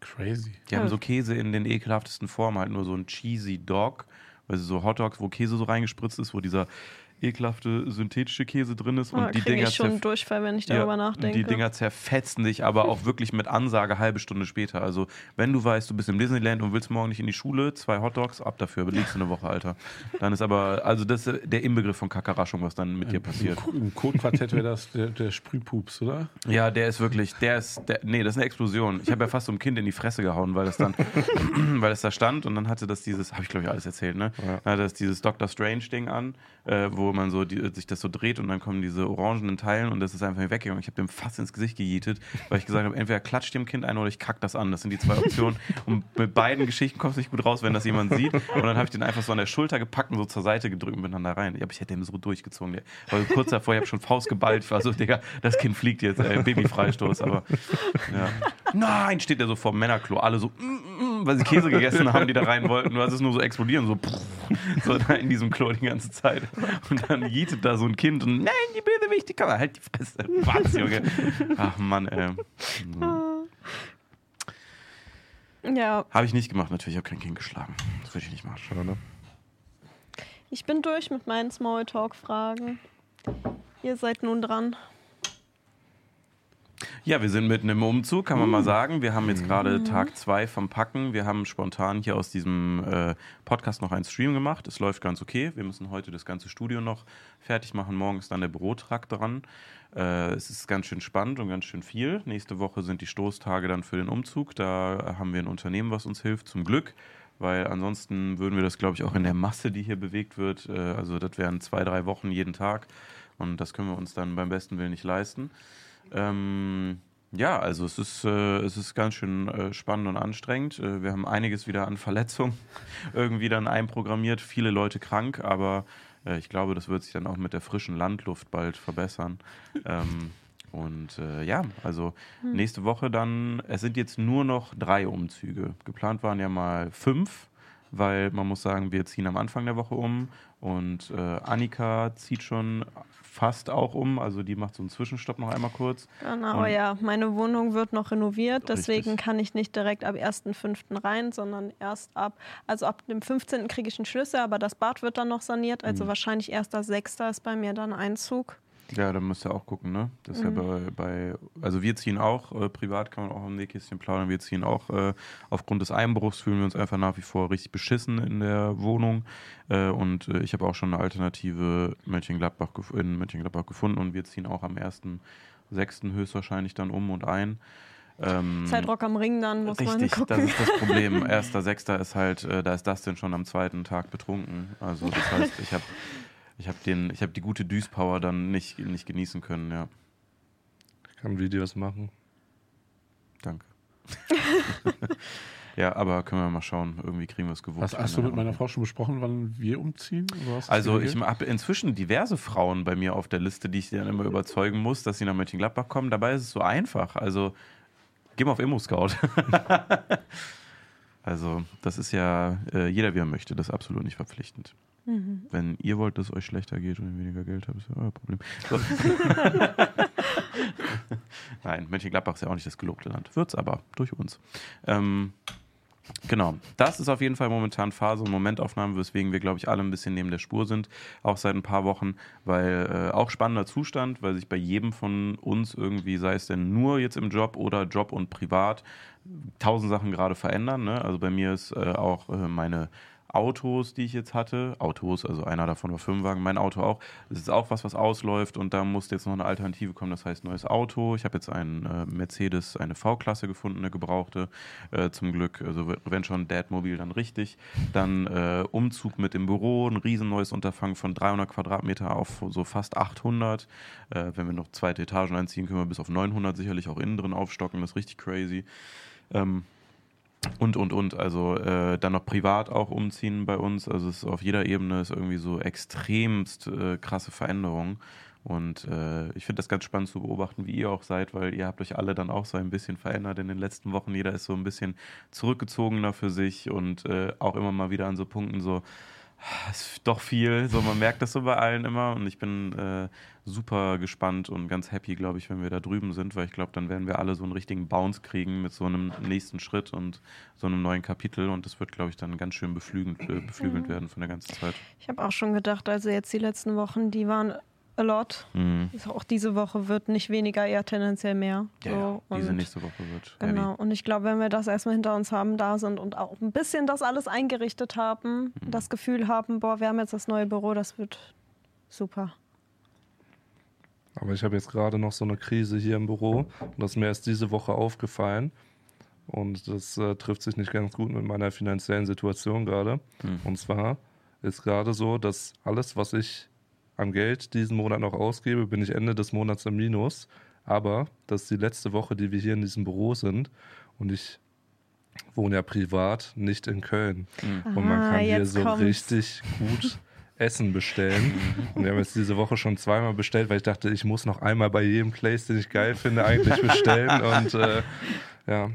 Crazy. Die haben Ja. so Käse in den ekelhaftesten Formen, halt nur so ein cheesy Dog, also so Hotdogs, wo Käse so reingespritzt ist, wo dieser ekelhafte synthetische Käse drin ist und Da die kriege Dinger ich schon Durchfall, wenn ich ja, darüber nachdenke. Die Dinger zerfetzen dich aber auch wirklich mit Ansage halbe Stunde später. Also, wenn du weißt, du bist im Disneyland und willst morgen nicht in die Schule, zwei Hotdogs, ab dafür, belegst du eine Woche, Alter. Dann ist aber, also das ist der Inbegriff von Kackerraschung, was dann mit dir passiert. Im Codequartett wäre das der, der Sprühpups, oder? Ja, der ist wirklich, der ist, der, nee, das ist eine Explosion. Ich habe ja fast so ein Kind in die Fresse gehauen, weil das dann, weil es da stand und dann hatte das dieses, habe ich glaube ich alles erzählt, ne? Ja. Dann hatte das dieses Doctor Strange Ding an, äh, wo man so die, sich das so dreht und dann kommen diese orangenen Teilen und das ist einfach weggegangen. Ich habe dem fast ins Gesicht gejietet, weil ich gesagt habe, entweder klatscht dem Kind ein oder ich kack das an. Das sind die zwei Optionen. Und mit beiden Geschichten kommst du nicht gut raus, wenn das jemand sieht. Und dann habe ich den einfach so an der Schulter gepackt und so zur Seite gedrückt und bin dann da rein. Ich hätte ihn so durchgezogen. Der, weil kurz davor, ich habe schon Faust geballt. Ich war so, Digga, das Kind fliegt jetzt, ey, Babyfreistoß. Aber ja. Nein, steht der so vor dem Männerklo. Alle so, mm, mm, weil sie Käse gegessen haben, die da rein wollten. Nur es ist nur so explodieren, so, pff, so da in diesem Klo die ganze Zeit. Und dann jietet da so ein Kind und nein, die Bösewicht, die kann man halt die Fresse. Was, Junge? Ach Mann, ey. Ja, Habe ich nicht gemacht, natürlich. Ich habe kein Kind geschlagen. Das würde ich nicht machen. Schade. ich bin durch mit meinen Smalltalk-Fragen. Ihr seid nun dran. Ja, wir sind mitten im Umzug, kann man mal sagen. Wir haben jetzt gerade Tag zwei vom Packen. Wir haben spontan hier aus diesem äh, Podcast noch einen Stream gemacht. Es läuft ganz okay. Wir müssen heute das ganze Studio noch fertig machen. Morgen ist dann der Bürotrakt dran. Äh, es ist ganz schön spannend und ganz schön viel. Nächste Woche sind die Stoßtage dann für den Umzug. Da haben wir ein Unternehmen, was uns hilft, zum Glück. Weil ansonsten würden wir das, glaube ich, auch in der Masse, die hier bewegt wird. Äh, also das wären zwei, drei Wochen jeden Tag. Und das können wir uns dann beim besten Willen nicht leisten. Ähm, ja, also es ist, äh, es ist ganz schön äh, spannend und anstrengend. Äh, wir haben einiges wieder an Verletzungen irgendwie dann einprogrammiert, viele Leute krank, aber äh, ich glaube, das wird sich dann auch mit der frischen Landluft bald verbessern. Ähm, und äh, ja, also nächste Woche dann, es sind jetzt nur noch drei Umzüge. Geplant waren ja mal fünf, weil man muss sagen, wir ziehen am Anfang der Woche um und äh, Annika zieht schon fast auch um, also die macht so einen Zwischenstopp noch einmal kurz. Genau, Und- ja. Meine Wohnung wird noch renoviert, deswegen Richtig. kann ich nicht direkt ab 1.5. rein, sondern erst ab, also ab dem 15. kriege ich einen Schlüssel, aber das Bad wird dann noch saniert, also Mhm. wahrscheinlich 1.6. ist bei mir dann Einzug. Ja, da müsst ihr auch gucken, ne? Das ist ja bei, bei, also wir ziehen auch, äh, privat kann man auch im Nähkästchen plaudern, wir ziehen auch, äh, aufgrund des Einbruchs fühlen wir uns einfach nach wie vor richtig beschissen in der Wohnung. Äh, und äh, ich habe auch schon eine Alternative Mönchengladbach in Mönchengladbach gefunden und wir ziehen auch am 1.6. höchstwahrscheinlich dann um und ein. Ähm, Zeit Rock am Ring dann, muss man Richtig, das gucken. ist das Problem. Erster, Sechster ist halt, äh, da ist Dustin schon am zweiten Tag betrunken. Also das heißt, ich habe ich hab habe die gute Düspower dann nicht, nicht genießen können, ja. Ich kann Videos machen. Danke. ja, aber können wir mal schauen. Irgendwie kriegen wir es gewuppt. Hast, hast du mit meiner Frau schon besprochen, wann wir umziehen? Also ich habe inzwischen diverse Frauen bei mir auf der Liste, die ich dann immer überzeugen muss, dass sie nach Mönchengladbach kommen. Dabei ist es so einfach. Also geh mal auf Immo-Scout. also das ist ja äh, jeder, wie er möchte. Das ist absolut nicht verpflichtend. Mhm. Wenn ihr wollt, dass es euch schlechter geht und ihr weniger Geld habt, ist ja euer Problem. So. Nein, Mönchengladbach ist ja auch nicht das gelobte Land. Wird's aber durch uns. Ähm, genau, das ist auf jeden Fall momentan Phase und Momentaufnahme, weswegen wir, glaube ich, alle ein bisschen neben der Spur sind, auch seit ein paar Wochen, weil äh, auch spannender Zustand, weil sich bei jedem von uns irgendwie, sei es denn nur jetzt im Job oder Job und privat, tausend Sachen gerade verändern. Ne? Also bei mir ist äh, auch äh, meine Autos, die ich jetzt hatte, Autos, also einer davon war Firmenwagen, mein Auto auch, das ist auch was, was ausläuft und da musste jetzt noch eine Alternative kommen, das heißt neues Auto. Ich habe jetzt einen äh, Mercedes, eine V-Klasse gefunden, eine gebrauchte, äh, zum Glück, also wenn schon Dadmobil, dann richtig. Dann äh, Umzug mit dem Büro, ein riesen neues Unterfangen von 300 Quadratmeter auf so fast 800. Äh, wenn wir noch zweite Etagen einziehen, können wir bis auf 900 sicherlich auch innen drin aufstocken, das ist richtig crazy. Ähm, und, und, und. Also äh, dann noch privat auch umziehen bei uns. Also es ist auf jeder Ebene ist irgendwie so extremst äh, krasse Veränderung. Und äh, ich finde das ganz spannend zu beobachten, wie ihr auch seid, weil ihr habt euch alle dann auch so ein bisschen verändert in den letzten Wochen. Jeder ist so ein bisschen zurückgezogener für sich und äh, auch immer mal wieder an so Punkten so, ist doch viel. So, man merkt das so bei allen immer und ich bin äh, super gespannt und ganz happy, glaube ich, wenn wir da drüben sind, weil ich glaube, dann werden wir alle so einen richtigen Bounce kriegen mit so einem nächsten Schritt und so einem neuen Kapitel und das wird, glaube ich, dann ganz schön beflügelnd, äh, beflügelnd werden von der ganzen Zeit. Ich habe auch schon gedacht, also jetzt die letzten Wochen, die waren a lot. Mhm. Also Auch diese Woche wird nicht weniger, eher tendenziell mehr. Ja, So, ja, diese und- nächste Woche wird Genau. heavy. Und ich glaube, wenn wir das erstmal hinter uns haben, da sind und auch ein bisschen das alles eingerichtet haben, Mhm. das Gefühl haben, boah, wir haben jetzt das neue Büro, das wird super. Aber ich habe jetzt gerade noch so eine Krise hier im Büro und das ist mir erst diese Woche aufgefallen. Und das äh, trifft sich nicht ganz gut mit meiner finanziellen Situation gerade. Hm. Und zwar ist gerade so, dass alles, was ich an Geld diesen Monat noch ausgebe, bin ich Ende des Monats im Minus. Aber das ist die letzte Woche, die wir hier in diesem Büro sind. Und ich wohne ja privat, nicht in Köln. Und man Ah, kann hier jetzt so kommt's. richtig gut Essen bestellen. Und wir haben jetzt diese Woche schon zweimal bestellt, weil ich dachte, ich muss noch einmal bei jedem Place, den ich geil finde, eigentlich bestellen. Und äh, ja,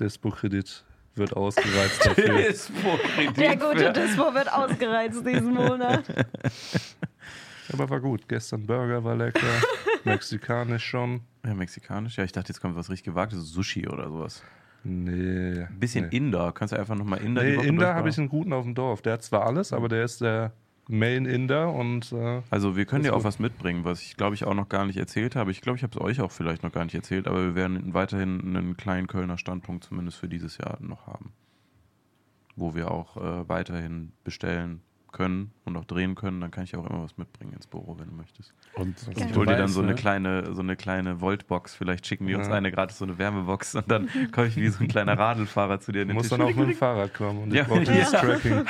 Dispo-Kredit wird ausgereizt dafür. Der gute Dispo wird ausgereizt diesen Monat. Aber war gut. Gestern Burger war lecker. Mexikanisch schon. Ja, mexikanisch. Ja, ich dachte, jetzt kommt was richtig gewagtes, Sushi oder sowas. Nee. Ein bisschen nee. Inder. Kannst du einfach nochmal Inder die Nee, Woche Inder habe ich einen guten auf dem Dorf. Der hat zwar alles, aber der ist der Main Inder und äh, Also wir können dir auch was mitbringen, was ich glaube ich auch noch gar nicht erzählt habe. Ich glaube, ich habe es euch auch vielleicht noch gar nicht erzählt, aber wir werden weiterhin einen kleinen Kölner Standpunkt zumindest für dieses Jahr noch haben. Wo wir auch äh, weiterhin bestellen können und auch drehen können. Dann kann ich auch immer was mitbringen ins Büro, wenn du möchtest. Und Geil. Ich hol dir dann so eine ne? kleine, so eine kleine Voltbox. Vielleicht schicken die uns Ja. eine gratis so eine Wärmebox und dann komme ich wie so ein kleiner Radlfahrer zu dir in du den musst Tisch. dann auch mit dem Fahrrad kommen. Und ich Ja. brauche dieses Ja. Tracking.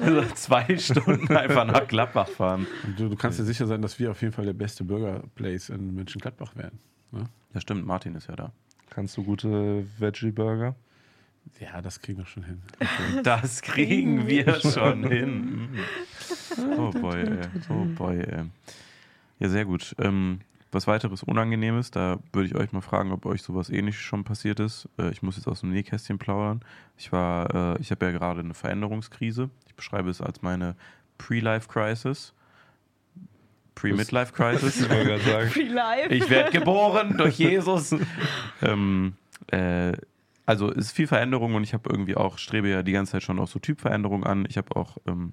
so zwei Stunden einfach nach Gladbach fahren. Und du, du kannst dir sicher sein, dass wir auf jeden Fall der beste Burger-Place in Mönchengladbach werden. Ne? Ja, stimmt, Martin ist ja da. Kannst du gute Veggie-Burger? Ja, das kriegen wir schon hin. Das kriegen wir schon hin. Oh boy, ey. Oh boy, ey. Ja, sehr gut. Ähm, was weiteres Unangenehmes, da würde ich euch mal fragen, ob euch sowas ähnliches schon passiert ist. Äh, ich muss jetzt aus dem Nähkästchen plaudern. Ich war, äh, ich habe ja gerade eine Veränderungskrise. Ich beschreibe es als meine Pre-Life-Crisis. Pre-Midlife-Crisis. Ich wollte gerade sagen. Free Life. Ich werde geboren durch Jesus. ähm, äh, also ist viel Veränderung und ich habe irgendwie auch, strebe ja die ganze Zeit schon auch so Typveränderungen an. Ich habe auch ähm,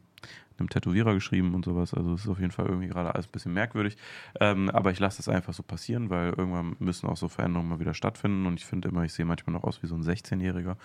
einem Tätowierer geschrieben und sowas. Also es ist auf jeden Fall irgendwie gerade alles ein bisschen merkwürdig. Ähm, aber ich lasse das einfach so passieren, weil irgendwann müssen auch so Veränderungen mal wieder stattfinden. Und ich finde immer, ich sehe manchmal noch aus wie so ein 16-Jähriger.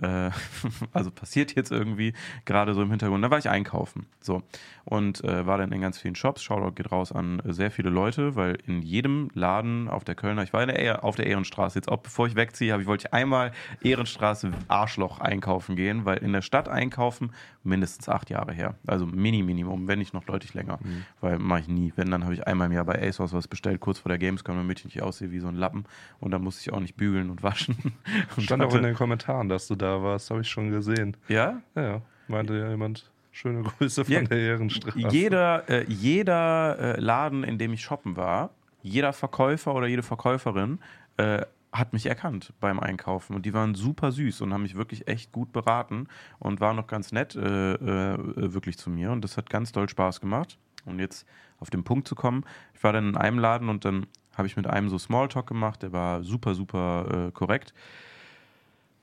Äh, also passiert jetzt irgendwie gerade so im Hintergrund. Da war ich einkaufen. So. Und äh, war dann in ganz vielen Shops. Shoutout geht raus an äh, sehr viele Leute, weil in jedem Laden auf der Kölner, ich war der auf der Ehrenstraße, jetzt auch bevor ich wegziehe, habe ich wollte ich einmal Ehrenstraße Arschloch einkaufen gehen, weil in der Stadt einkaufen mindestens acht Jahre her. Also Mini Minimum, wenn nicht noch deutlich länger. Weil mache ich nie. Wenn, dann habe ich einmal im Jahr bei ASOS was bestellt, kurz vor der Gamescom, damit ich nicht aussehe wie so ein Lappen. Und dann musste ich auch nicht bügeln und waschen. Und Stand auch in hatte- den Kommentaren, dass du da warst, habe ich schon gesehen. ja? Ja, ja. Meinte ja jemand, schöne Grüße von Ja. der Ehrenstraße. Jeder, äh, jeder äh, Laden, in dem ich shoppen war, jeder Verkäufer oder jede Verkäuferin äh, hat mich erkannt beim Einkaufen und die waren super süß und haben mich wirklich echt gut beraten und waren noch ganz nett äh, äh, wirklich zu mir und das hat ganz doll Spaß gemacht. Und jetzt auf den Punkt zu kommen, ich war dann in einem Laden und dann habe ich mit einem so Smalltalk gemacht, der war super, super äh, korrekt.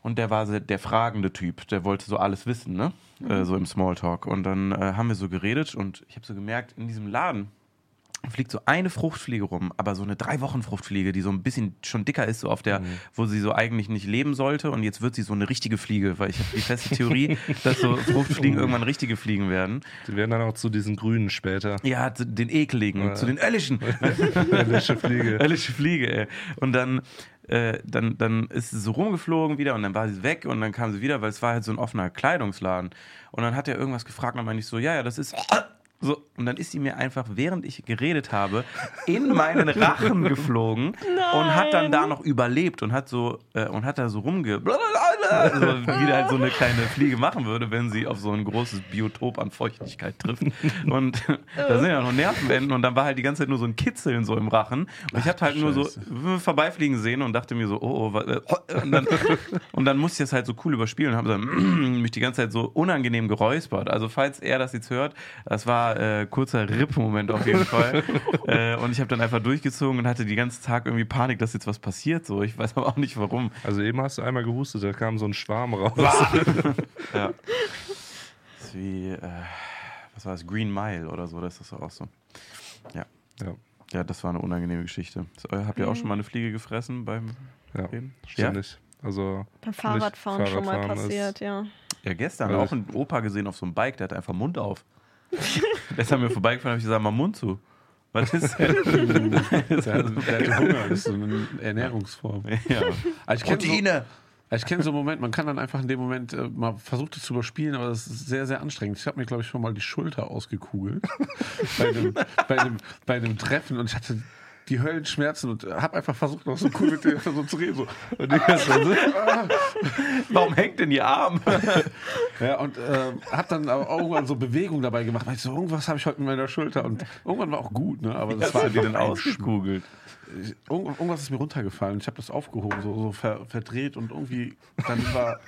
Und der war der fragende Typ, der wollte so alles wissen, ne? Äh, so im Smalltalk. Und dann äh, haben wir so geredet und ich habe so gemerkt, in diesem Laden fliegt so eine Fruchtfliege rum, aber so eine drei Wochen Fruchtfliege, die so ein bisschen schon dicker ist, so auf der, wo sie so eigentlich nicht leben sollte. Und jetzt wird sie so eine richtige Fliege, weil ich habe die feste Theorie, dass so Fruchtfliegen irgendwann richtige Fliegen werden. Die werden dann auch zu diesen Grünen später. Ja, zu den ekeligen, Ja. zu den öllischen. Welche Fliege. Höllische Fliege, ey. Und dann, äh, dann, dann ist sie so rumgeflogen wieder und dann war sie weg und dann kam sie wieder, weil es war halt so ein offener Kleidungsladen. Und dann hat er irgendwas gefragt und dann meinte ich so, ja, ja, das ist So, und dann ist sie mir einfach, während ich geredet habe, in meinen Rachen geflogen und hat dann da noch überlebt und hat so äh, und hat da so rumge so, wie halt so eine kleine Fliege machen würde, wenn sie auf so ein großes Biotop an Feuchtigkeit trifft. Und da sind ja noch Nervenenden und dann war halt die ganze Zeit nur so ein Kitzeln so im Rachen. Und ich habe halt nur so vorbeifliegen sehen und dachte mir so, oh, oh, äh, und dann, und dann musste ich das halt so cool überspielen und habe mich die ganze Zeit so unangenehm geräuspert. Also falls er das jetzt hört, das war äh, kurzer Ripp-Moment auf jeden Fall. äh, und ich habe dann einfach durchgezogen und hatte die ganze Tag irgendwie Panik, dass jetzt was passiert. So, ich weiß aber auch nicht warum. Also eben hast du einmal gehustet, da kam so ein Schwarm raus. ja. Das ist wie, äh, was war das, Green Mile oder so, das ist das auch so. Ja. Ja. Ja, das war eine unangenehme Geschichte. So, habt ihr auch schon mal eine Fliege gefressen beim Ja, Reden? ständig. Also Beim Fahrradfahren nicht schon mal Fahrradfahren passiert, ja. Ja, gestern Also auch einen Opa gesehen auf so einem Bike, der hat einfach Mund auf. Ist an mir vorbeigefahren, habe ich gesagt, mal Mund zu. Was ist denn? Der, hatte Hunger, das ist so eine Ernährungsform. ja. Also ich kenn So, ich kenne so einen Moment, man kann dann einfach in dem Moment äh, mal versucht es zu überspielen, aber das ist sehr, sehr anstrengend. Ich habe mir, glaube ich, schon mal die Schulter ausgekugelt bei, einem, bei, einem, bei einem Treffen und ich hatte die Höllenschmerzen und habe einfach versucht, noch so cool mit der so zu reden. So. Und die so, ah. Warum hängt denn ihr Arm? Ja, und äh, habe dann aber irgendwann so Bewegungen dabei gemacht, weil ich so, irgendwas habe ich heute in meiner Schulter und irgendwann war auch gut, ne? aber das Hast war du denn einfach ein ausgekugelt? Irgendwas ist mir runtergefallen. Ich habe das aufgehoben, so, so ver, verdreht und irgendwie dann war,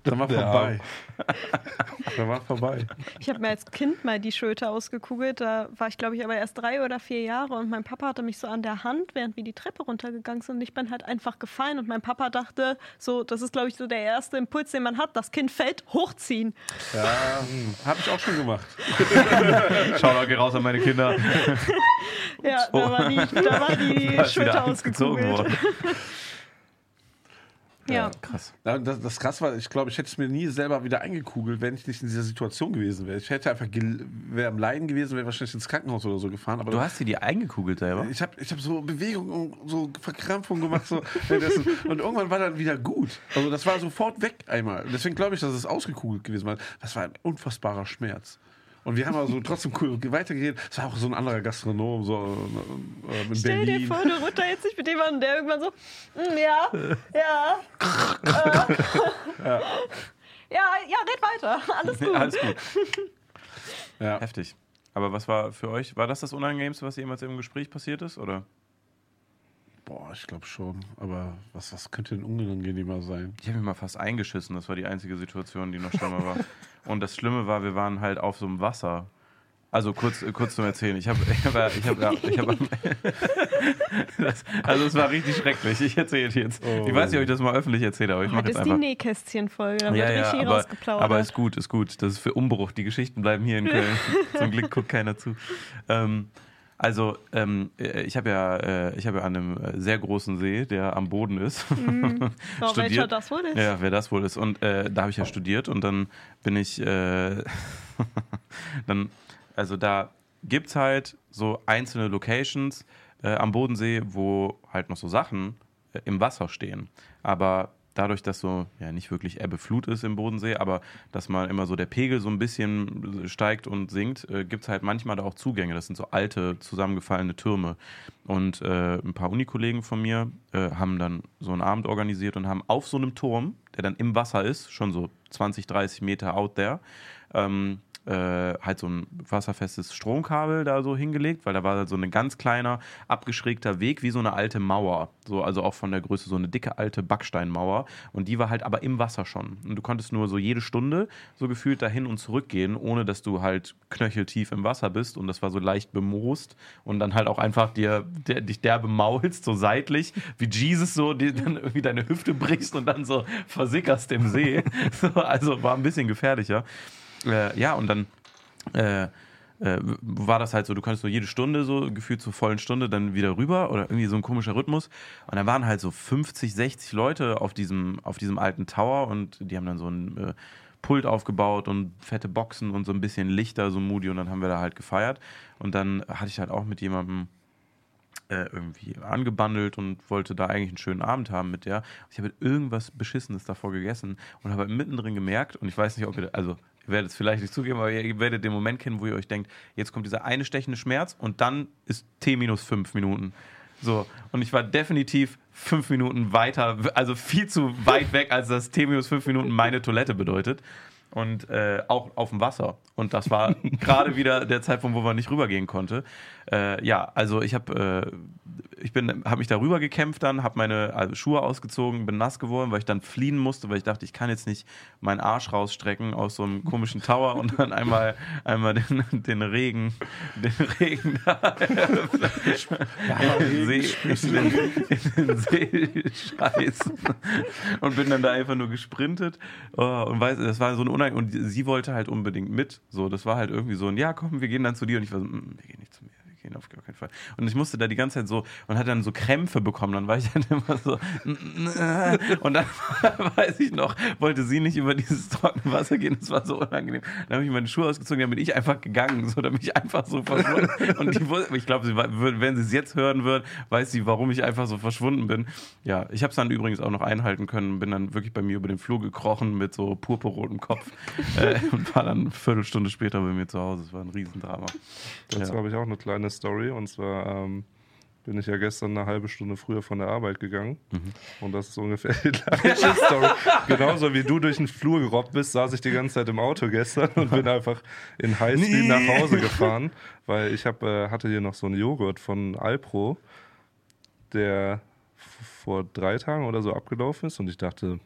dann war vorbei. Dann war vorbei. Ich habe mir als Kind mal die Schulter ausgekugelt. Da war ich, glaube ich, aber erst drei oder vier Jahre und mein Papa hatte mich so an der Hand, während wir die Treppe runtergegangen sind. Und ich bin halt einfach gefallen und mein Papa dachte, so, das ist, glaube ich, so der erste Impuls, den man hat. Das Kind fällt, hochziehen. Ja, habe ich auch schon gemacht. Schau doch raus an meine Kinder. Ja, da war die, da war die Da Schulter ausgekugelt. Ja. krass. Das, das krass war, ich glaube, ich hätte es mir nie selber wieder eingekugelt, wenn ich nicht in dieser Situation gewesen wäre. Ich hätte einfach, wäre am Leiden gewesen, wäre wahrscheinlich ins Krankenhaus oder so gefahren. Aber Du hast dir die eingekugelt selber? ich habe ich hab so Bewegungen, so Verkrampfungen gemacht. So, und irgendwann war dann wieder gut. Also das war sofort weg einmal. Deswegen glaube ich, dass es ausgekugelt gewesen war. Das war ein unfassbarer Schmerz. Und wir haben also trotzdem cool weitergeredet. Es war auch so ein anderer Gastronom so äh, in Stell Berlin. dir vor, du runterhältst dich mit jemandem, der irgendwann so, "Mm, ja, ja, äh, ja, ja, red weiter, alles gut. Alles gut. Ja. Heftig. Aber was war für euch, war das das Unangenehmste, was jemals im Gespräch passiert ist? Oder? Boah, ich glaube schon. Aber was, was könnte denn unangenehmer sein? Ich habe mich mal fast eingeschissen. Das war die einzige Situation, die noch schlimmer war. Und das Schlimme war, wir waren halt auf so einem Wasser. Also kurz, kurz zum Erzählen. Ich habe, ich habe, ich habe, ich habe das, also es war richtig schrecklich. Ich erzähle jetzt. Ich weiß nicht, ob ich das mal öffentlich erzähle, aber ich mache Das jetzt ist die einfach. Nähkästchen-Folge, da wird Ja, ja, richtig aber, rausgeplaudert. aber ist gut, ist gut. Das ist für Umbruch. Die Geschichten bleiben hier in Köln. Zum Glück guckt keiner zu. Ähm, also, ähm, äh, ich habe ja, äh, ich habe ja an einem äh, sehr großen See, der am Boden ist. oh, welcher das wohl ist? Ja, wer das wohl ist. Und äh, da habe ich ja studiert und dann bin ich, äh, dann, also da gibt es halt so einzelne Locations äh, am Bodensee, wo halt noch so Sachen im Wasser stehen. Aber dadurch, dass so, ja, nicht wirklich Ebbe Flut ist im Bodensee, aber dass mal immer so der Pegel so ein bisschen steigt und sinkt, äh, gibt es halt manchmal da auch Zugänge. Das sind so alte, zusammengefallene Türme. Und äh, ein paar Unikollegen von mir äh, haben dann so einen Abend organisiert und haben auf so einem Turm, der dann im Wasser ist, schon so 20, 30 Meter out there, ähm, äh, halt so ein wasserfestes Stromkabel da so hingelegt, weil da war so ein ganz kleiner, abgeschrägter Weg, wie so eine alte Mauer. So, also auch von der Größe so eine dicke alte Backsteinmauer. Und die war halt aber im Wasser schon. Und du konntest nur so jede Stunde so gefühlt dahin und zurück gehen, ohne dass du halt knöcheltief im Wasser bist. Und das war so leicht bemoost. Und dann halt auch einfach dir, der, dich derbe maulst, so seitlich, wie Jesus so, die dann irgendwie deine Hüfte brichst und dann so versickerst im See. So, also war ein bisschen gefährlicher. Äh, ja, und dann äh, äh, war das halt so, du konntest nur jede Stunde so, gefühlt zur vollen Stunde dann wieder rüber oder irgendwie so ein komischer Rhythmus. Und dann waren halt so 50, 60 Leute auf diesem, auf diesem alten Tower und die haben dann so ein äh, Pult aufgebaut und fette Boxen und so ein bisschen Lichter, so moody und dann haben wir da halt gefeiert. Und dann hatte ich halt auch mit jemandem äh, irgendwie angebandelt und wollte da eigentlich einen schönen Abend haben mit der. Ich habe irgendwas Beschissenes davor gegessen und habe halt mittendrin gemerkt, und ich weiß nicht, ob ihr, also Ihr werdet es vielleicht nicht zugeben, aber ihr werdet den Moment kennen, wo ihr euch denkt, jetzt kommt dieser eine stechende Schmerz und dann ist T minus fünf Minuten. So, und ich war definitiv fünf Minuten weiter, also viel zu weit weg, als das T minus fünf Minuten meine Toilette bedeutet. Und äh, auch auf dem Wasser. Und das war gerade wieder der Zeitpunkt, wo man nicht rübergehen konnte. Äh, ja, also ich habe äh, ich bin, habe mich darüber gekämpft dann, habe meine also Schuhe ausgezogen, bin nass geworden, weil ich dann fliehen musste, weil ich dachte, ich kann jetzt nicht meinen Arsch rausstrecken aus so einem komischen Tower und dann einmal, einmal den, den Regen, den Regen da in den See, in den, in den See scheißen und bin dann da einfach nur gesprintet. Oh, und weiß, das war so eine Unang und sie wollte halt unbedingt mit, so, das war halt irgendwie so ein, ja komm, wir gehen dann zu dir und ich war so, mm, wir gehen nicht zu mir gehen auf gar keinen Fall. Und ich musste da die ganze Zeit so und hatte dann so Krämpfe bekommen. Dann war ich dann immer so und dann weiß ich noch, wollte sie nicht über dieses trockene Wasser gehen. Das war so unangenehm. Dann habe ich meine Schuhe ausgezogen, dann bin ich einfach gegangen, so damit ich einfach so verschwunden. Und die, ich glaube, wenn sie es jetzt hören wird, weiß sie, warum ich einfach so verschwunden bin. Ja, ich habe es dann übrigens auch noch einhalten können. Bin dann wirklich bei mir über den Flur gekrochen mit so purpurrotem Kopf äh, und war dann eine Viertelstunde später bei mir zu Hause. Es war ein Riesendrama. Dazu ja. habe ich auch eine kleine Story. Und zwar ähm, bin ich ja gestern eine halbe Stunde früher von der Arbeit gegangen. Mhm. Und das ist ungefähr die gleiche Story. Genauso wie du durch den Flur gerobbt bist, saß ich die ganze Zeit im Auto gestern und bin einfach in Highspeed nee. nach Hause gefahren, weil ich hab, äh, hatte hier noch so einen Joghurt von Alpro, der vor drei Tagen oder so abgelaufen ist und ich dachte,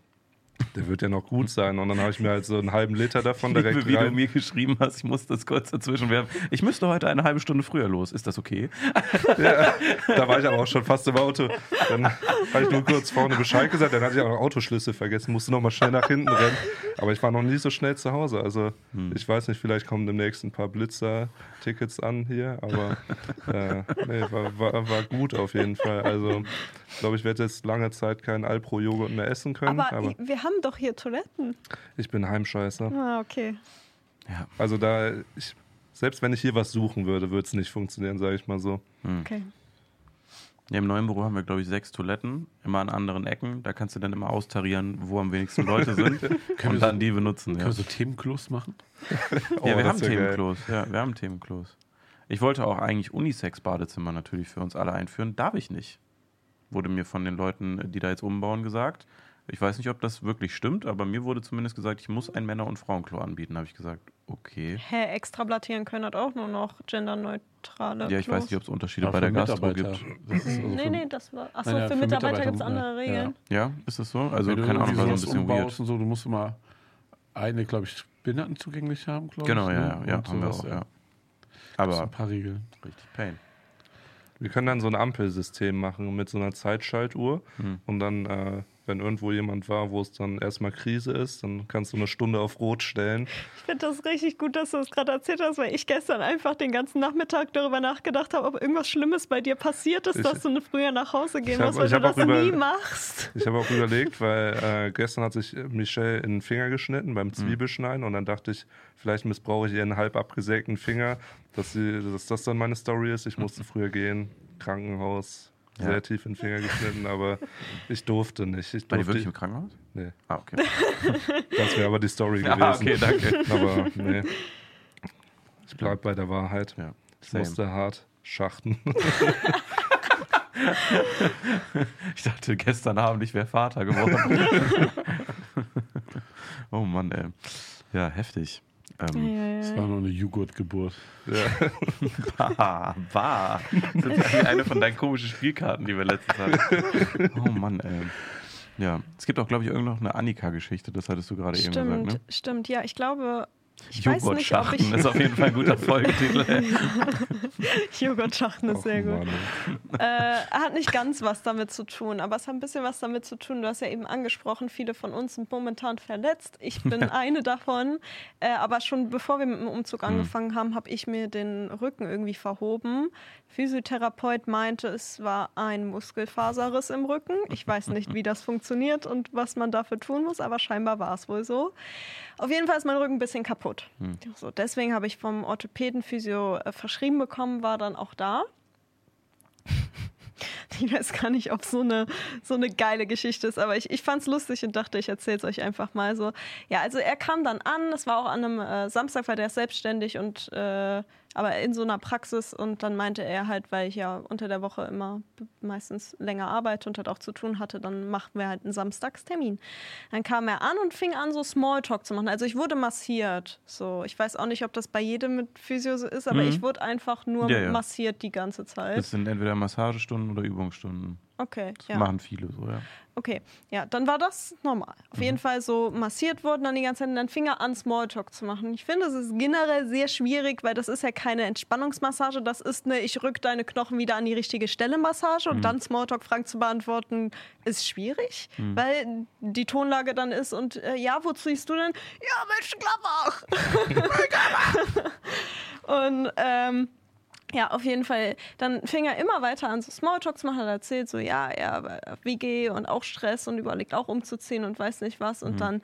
der wird ja noch gut sein. Und dann habe ich mir halt so einen halben Liter davon direkt Liebe, wie rein. du mir geschrieben hast, ich muss das kurz dazwischen werfen. Ich müsste heute eine halbe Stunde früher los. Ist das okay? Ja, da war ich aber auch schon fast im Auto. Dann habe ich nur kurz vorne Bescheid gesagt. Dann hatte ich auch noch Autoschlüssel vergessen, musste noch mal schnell nach hinten rennen. Aber ich war noch nie so schnell zu Hause. Also hm. ich weiß nicht, vielleicht kommen demnächst ein paar Blitzer-Tickets an hier. Aber äh, nee, war, war, war, gut auf jeden Fall. Also ich glaube, ich werde jetzt lange Zeit keinen Alpro-Joghurt mehr essen können. Aber, aber wir haben doch hier Toiletten. Ich bin Heimscheißer. Ah, okay. Ja. Also da, ich, selbst wenn ich hier was suchen würde, würde es nicht funktionieren, sage ich mal so. Hm. Okay. Ja, Im neuen Büro haben wir, glaube ich, sechs Toiletten, immer an anderen Ecken. Da kannst du dann immer austarieren, wo am wenigsten Leute sind und dann die benutzen. Können ja. wir so Themenklos machen? oh, ja, wir haben Themenklos. Ja, wir haben Themenklos. Ich wollte auch eigentlich Unisex-Badezimmer natürlich für uns alle einführen. Darf ich nicht. Wurde mir von den Leuten, die da jetzt umbauen, gesagt. Ich weiß nicht, ob das wirklich stimmt, aber mir wurde zumindest gesagt, ich muss ein Männer- und Frauenklo anbieten. habe ich gesagt, okay. Hä, extra blattieren können hat auch nur noch genderneutrale Ja, ich Klos. weiß nicht, ob es Unterschiede bei der Gastro gibt. Also nee, nee, das war. Achso, naja, für, für, Mitarbeiter, Mitarbeiter gibt es andere Regeln. Ja. ja. ist das so? Also, keine Ahnung, war so ein bisschen weird. Und so, du musst immer eine, glaube ich, Behinderten zugänglich haben, glaube genau, ich. Genau, ja, ne? ja, ja haben wir auch, ja. Aber ein paar Regeln. Richtig Pain. Wir können dann so ein Ampelsystem machen mit so einer Zeitschaltuhr hm. und dann äh, wenn irgendwo jemand war, wo es dann erstmal Krise ist, dann kannst du eine Stunde auf Rot stellen. Ich finde das richtig gut, dass du es das gerade erzählt hast, weil ich gestern einfach den ganzen Nachmittag darüber nachgedacht habe, ob irgendwas Schlimmes bei dir passiert ist, ich, dass du früher nach Hause gehen musst, weil du das über, nie machst. Ich habe auch überlegt, weil äh, gestern hat sich Michelle in den Finger geschnitten beim hm. Zwiebelschneiden mhm. und dann dachte ich, vielleicht missbrauche ich ihren halb abgesägten Finger, dass, sie, dass das dann meine Story ist. Ich musste früher gehen, Krankenhaus, ja. sehr tief in den Finger geschnitten, aber ich durfte nicht. Ich durfte War die wirklich im Krankenhaus? Nee. Ah, okay. Das wäre aber die Story gewesen. Ah, okay, danke. Aber nee. Ich bleibe bei der Wahrheit. Ja. Ich musste hart schachten. ich dachte gestern Abend, ich wäre Vater geworden. oh Mann, ey. Ja, heftig. Ähm, ja, ja, Das war nur eine Joghurtgeburt. Ja. bah, bah. Das ist eine von deinen komischen Spielkarten, die wir letztens hatten. Oh Mann, ey. Ja, es gibt auch, glaube ich, irgendwo noch eine Annika-Geschichte, das hattest du gerade eben gesagt, ne? Stimmt, ja, ich glaube, Joghurtschachten ist auf jeden Fall ein guter Folgetitel. Joghurtschachten ist sehr gut. Äh, hat nicht ganz was damit zu tun, aber es hat ein bisschen was damit zu tun. Du hast ja eben angesprochen, viele von uns sind momentan verletzt. Ich bin eine davon. Äh, aber schon bevor wir mit dem Umzug hm. angefangen haben, habe ich mir den Rücken irgendwie verhoben. Physiotherapeut meinte, es war ein Muskelfaserriss im Rücken. Ich weiß nicht, wie das funktioniert und was man dafür tun muss, aber scheinbar war es wohl so. Auf jeden Fall ist mein Rücken ein bisschen kaputt. Hm. So, deswegen habe ich vom Orthopäden Physio äh, verschrieben bekommen, war dann auch da. ich weiß gar nicht, ob so eine, so eine geile Geschichte ist, aber ich, ich fand es lustig und dachte, ich erzähle es euch einfach mal so. Ja, also er kam dann an, es war auch an einem äh, Samstag, weil der ist selbstständig und äh, aber in so einer Praxis und dann meinte er halt, weil ich ja unter der Woche immer meistens länger arbeite und halt auch zu tun hatte, dann machten wir halt einen Samstagstermin. Dann kam er an und fing an, so Smalltalk zu machen. Also ich wurde massiert. So, ich weiß auch nicht, ob das bei jedem mit Physio so ist, aber Mhm. ich wurde einfach nur Ja, ja. massiert die ganze Zeit. Das sind entweder Massagestunden oder Übungsstunden. Okay, Das ja. machen viele so, ja. Okay, ja, dann war das normal. Auf jeden Fall so massiert wurden dann die ganze Zeit und dann fing er an, Smalltalk zu machen. Ich finde, es ist generell sehr schwierig, weil das ist ja keine Entspannungsmassage, das ist eine Ich rück deine Knochen wieder an die richtige Stelle Massage und dann Smalltalk-Fragen zu beantworten, ist schwierig, weil die Tonlage dann ist und äh, ja, wo ziehst du denn? Ja, Mensch, Klappach! und ähm, ja, auf jeden Fall. Dann fing er immer weiter an, so Smalltalk zu machen. Er erzählt so, ja, er WG und auch Stress und überlegt auch umzuziehen und weiß nicht was. Und dann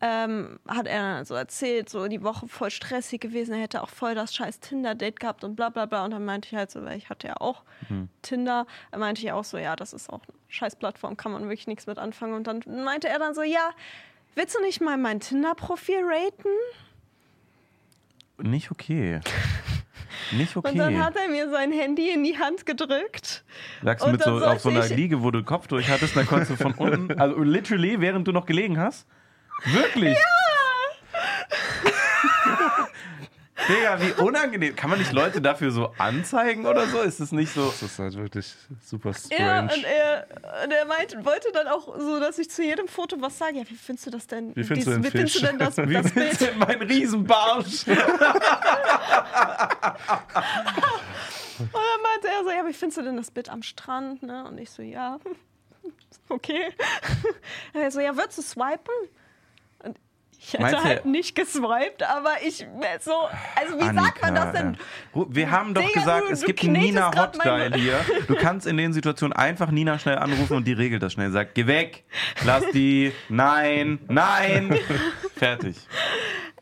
ähm, hat er dann so erzählt, so die Woche voll stressig gewesen. Er hätte auch voll das scheiß Tinder-Date gehabt und bla bla bla. Und dann meinte ich halt so, weil ich hatte ja auch Tinder, da meinte ich auch so, ja, das ist auch eine scheiß Plattform, kann man wirklich nichts mit anfangen. Und dann meinte er dann so, ja, willst du nicht mal mein Tinder-Profil raten? Nicht okay. Nicht okay. Und dann hat er mir sein Handy in die Hand gedrückt. Lagst du mit so auf so einer Liege, wo du Kopf durch hattest, dann konntest du von unten, also literally, während du noch gelegen hast? Wirklich? Digga, wie unangenehm. Kann man nicht Leute dafür so anzeigen oder so? Ist es nicht so? Das ist halt wirklich super Ja, strange. und er, und er meinte, wollte dann auch so, dass ich zu jedem Foto was sage. Ja, wie findest du das denn? Wie findest du den wie findest du denn das, Wie das Bild? du mein Riesenbarsch? Und dann meinte er so, ja, wie findest du denn das Bild am Strand? Ne? Und ich so, ja, okay. Er so, ja, würdest du swipen? Ich hätte Meinst du- halt nicht geswiped, aber ich so, also wie sagt man das denn? Wir haben doch Digga, gesagt, du- es du gibt einen Nina Hotdial hier. Du kannst in den Situationen einfach Nina schnell anrufen und die regelt das schnell. Sagt, geh weg, lass die, nein, nein. Fertig.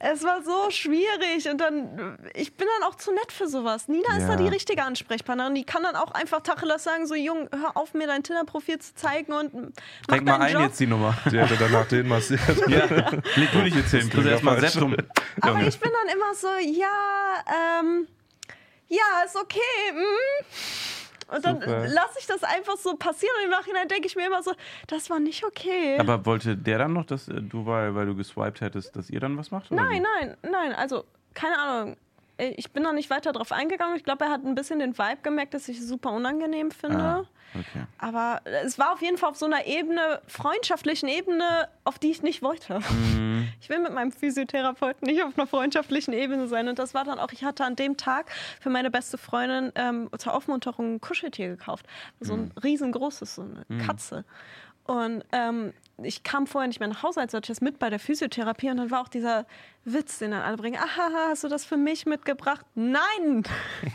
Es war so schwierig und dann, ich bin dann auch zu nett für sowas. Nina ist Ja. da die richtige Ansprechpartnerin. Die kann dann auch einfach Tacheles sagen, so, Jung, hör auf, mir dein Tinder-Profil zu zeigen und mach Denk mal ein Job. jetzt die Nummer. Die hätte danach den massiert. Ja, leg du dich jetzt hin. Kriegst erstmal falsch. Septum. Aber ich bin dann immer so, ja, ähm, ja, ist okay. Mm. Und dann lasse ich das einfach so passieren und im Nachhinein denke ich mir immer so, das war nicht okay. Aber wollte der dann noch, dass äh, du, weil, weil du geswiped hättest, dass ihr dann was macht? nein, wie? nein, nein, also keine Ahnung. Ich bin da nicht weiter drauf eingegangen. Ich glaube, er hat ein bisschen den Vibe gemerkt, dass ich es super unangenehm finde. Ah, okay. Aber es war auf jeden Fall auf so einer Ebene, freundschaftlichen Ebene, auf die ich nicht wollte. Mhm. Ich will mit meinem Physiotherapeuten nicht auf einer freundschaftlichen Ebene sein. Und das war dann auch, ich hatte an dem Tag für meine beste Freundin ähm, zur Aufmunterung ein Kuscheltier gekauft. So ein riesengroßes, so eine Katze. Und ähm, ich kam vorher nicht mehr nach Hause, als das mit bei der Physiotherapie. Und dann war auch dieser Witz, den dann alle bringen. Aha, hast du das für mich mitgebracht? Nein!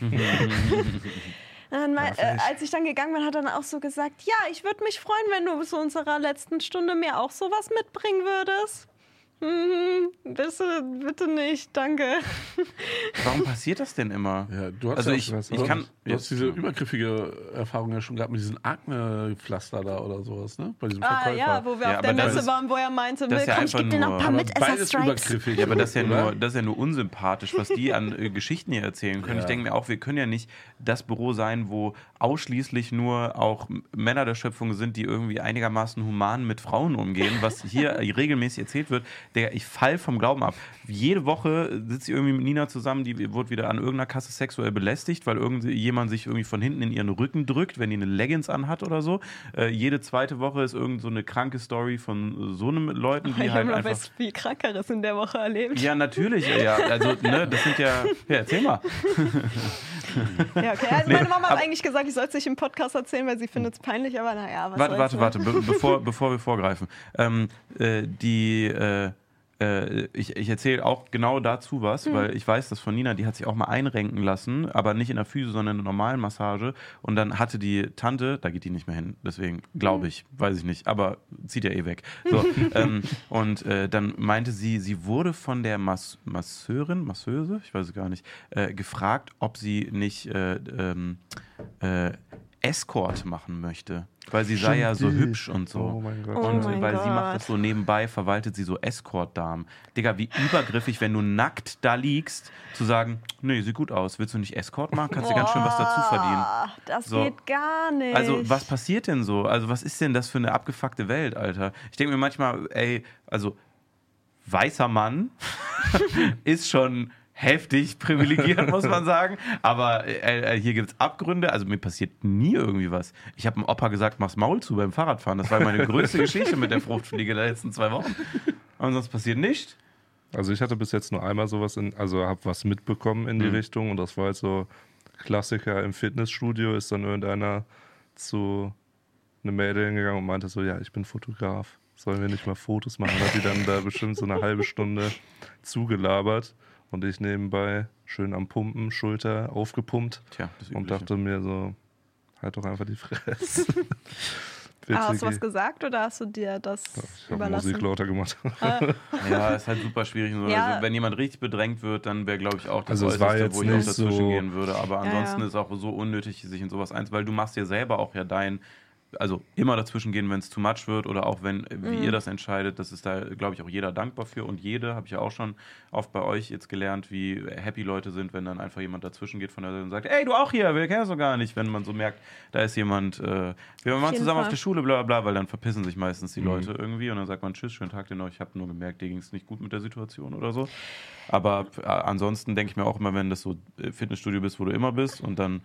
Mei- äh, als ich dann gegangen bin, hat er dann auch so gesagt, ja, ich würde mich freuen, wenn du zu unserer letzten Stunde mir auch sowas mitbringen würdest. Mhm, bitte, bitte nicht, danke. Warum passiert das denn immer? Ja, du hast Also ja ich- auch, ich du kann- hast- Du hast diese übergriffige Erfahrung ja schon gehabt mit diesem Akne-Pflaster da oder sowas, ne? Bei diesem Ah Verkäufer. ja, wo wir Ja, auf der Messe ist- waren, wo er meinte, ja komm, ich geb dir noch ein paar Aber mit beides Stripes. übergriffig. Ja, aber das ist ja nur, das ist ja nur unsympathisch, was die an äh, Geschichten hier erzählen können. Ja. Ich denke mir auch, wir können ja nicht das Büro sein, wo ausschließlich nur auch Männer der Schöpfung sind, die irgendwie einigermaßen human mit Frauen umgehen, was hier regelmäßig erzählt wird. Digga, ich fall vom Glauben ab. Jede Woche sitzt sie irgendwie mit Nina zusammen, die wurde wieder an irgendeiner Kasse sexuell belästigt, weil irgendjemand sich irgendwie von hinten in ihren Rücken drückt, wenn die eine Leggings anhat oder so. Äh, jede zweite Woche ist irgend so eine kranke Story von so einem Leuten, die Ich halt einfach was viel Krankeres in der Woche erlebt. ja, natürlich, ja. Also, ne, das sind ja. Ja, erzähl mal. Ja, okay. Also Nee, meine Mama hat aber- eigentlich gesagt, ich soll es nicht im Podcast erzählen, weil sie findet es peinlich, aber naja, was Warte, warte, warte, be bevor, bevor wir vorgreifen. Ähm, äh, die. Äh, äh, ich ich erzähle auch genau dazu was, Hm. weil ich weiß, dass von Nina, die hat sich auch mal einrenken lassen, aber nicht in der Physio, sondern in einer normalen Massage. Und dann hatte die Tante, da geht die nicht mehr hin, deswegen glaube ich, weiß ich nicht, aber zieht ja eh weg. So, ähm, und äh, dann meinte sie, sie wurde von der Mas Masseurin, Masseuse, ich weiß es gar nicht, äh, gefragt, ob sie nicht äh, ähm, äh, Escort machen möchte. Weil sie sei ja so hübsch und so. Oh mein Gott. Oh Und mein weil sie macht Gott. das so nebenbei, verwaltet sie so Escort-Damen. Digga, wie übergriffig, wenn du nackt da liegst, zu sagen, nee, sieht gut aus, willst du nicht Escort machen? Kannst du ganz schön was dazu verdienen. Das So. geht gar nicht. Also, was passiert denn so? Also, was ist denn das für eine abgefuckte Welt, Alter? Ich denke mir manchmal, ey, also, weißer Mann ist schon heftig privilegiert, muss man sagen. Aber äh, äh, hier gibt es Abgründe. Also, mir passiert nie irgendwie was. Ich habe dem Opa gesagt, mach's Maul zu beim Fahrradfahren. Das war meine größte Geschichte mit der Fruchtfliege der letzten zwei Wochen. Und sonst passiert nicht. Also ich hatte bis jetzt nur einmal sowas in, also habe was mitbekommen in die Mhm. Richtung und das war halt so Klassiker im Fitnessstudio, ist dann irgendeiner zu einem Mädel hingegangen und meinte so, ja, ich bin Fotograf. Sollen wir nicht mal Fotos machen? Hat die dann da bestimmt so eine halbe Stunde zugelabert und ich nebenbei schön am Pumpen, Schulter aufgepumpt Tja, das und dachte mir so, halt doch einfach die Fresse. Ah, hast du was gesagt oder hast du dir das ich habe überlassen? Musik lauter gemacht. Ja, ist halt super schwierig. So. Ja. Also, wenn jemand richtig bedrängt wird, dann wäre, glaube ich, auch das Also Äußerste, wo ich auch nicht dazwischen so- gehen würde. Aber Ja, ansonsten ja. ist auch so unnötig, sich in sowas eins, weil du machst dir selber auch ja dein, also immer dazwischen gehen, wenn es too much wird oder auch wenn, wie Mhm. ihr das entscheidet, das ist da, glaube ich, auch jeder dankbar für und jede, habe ich ja auch schon oft bei euch jetzt gelernt, wie happy Leute sind, wenn dann einfach jemand dazwischen geht von der Seite und sagt, ey, du auch hier, wir kennen das doch gar nicht, wenn man so merkt, da ist jemand, äh, wir waren zusammen auf Fall. der Schule, bla bla, weil dann verpissen sich meistens die Mhm. Leute irgendwie und dann sagt man, tschüss, schönen Tag dir noch, ich habe nur gemerkt, dir ging es nicht gut mit der Situation oder so. Aber äh, ansonsten denke ich mir auch immer, wenn das so äh, Fitnessstudio bist, wo du immer bist und dann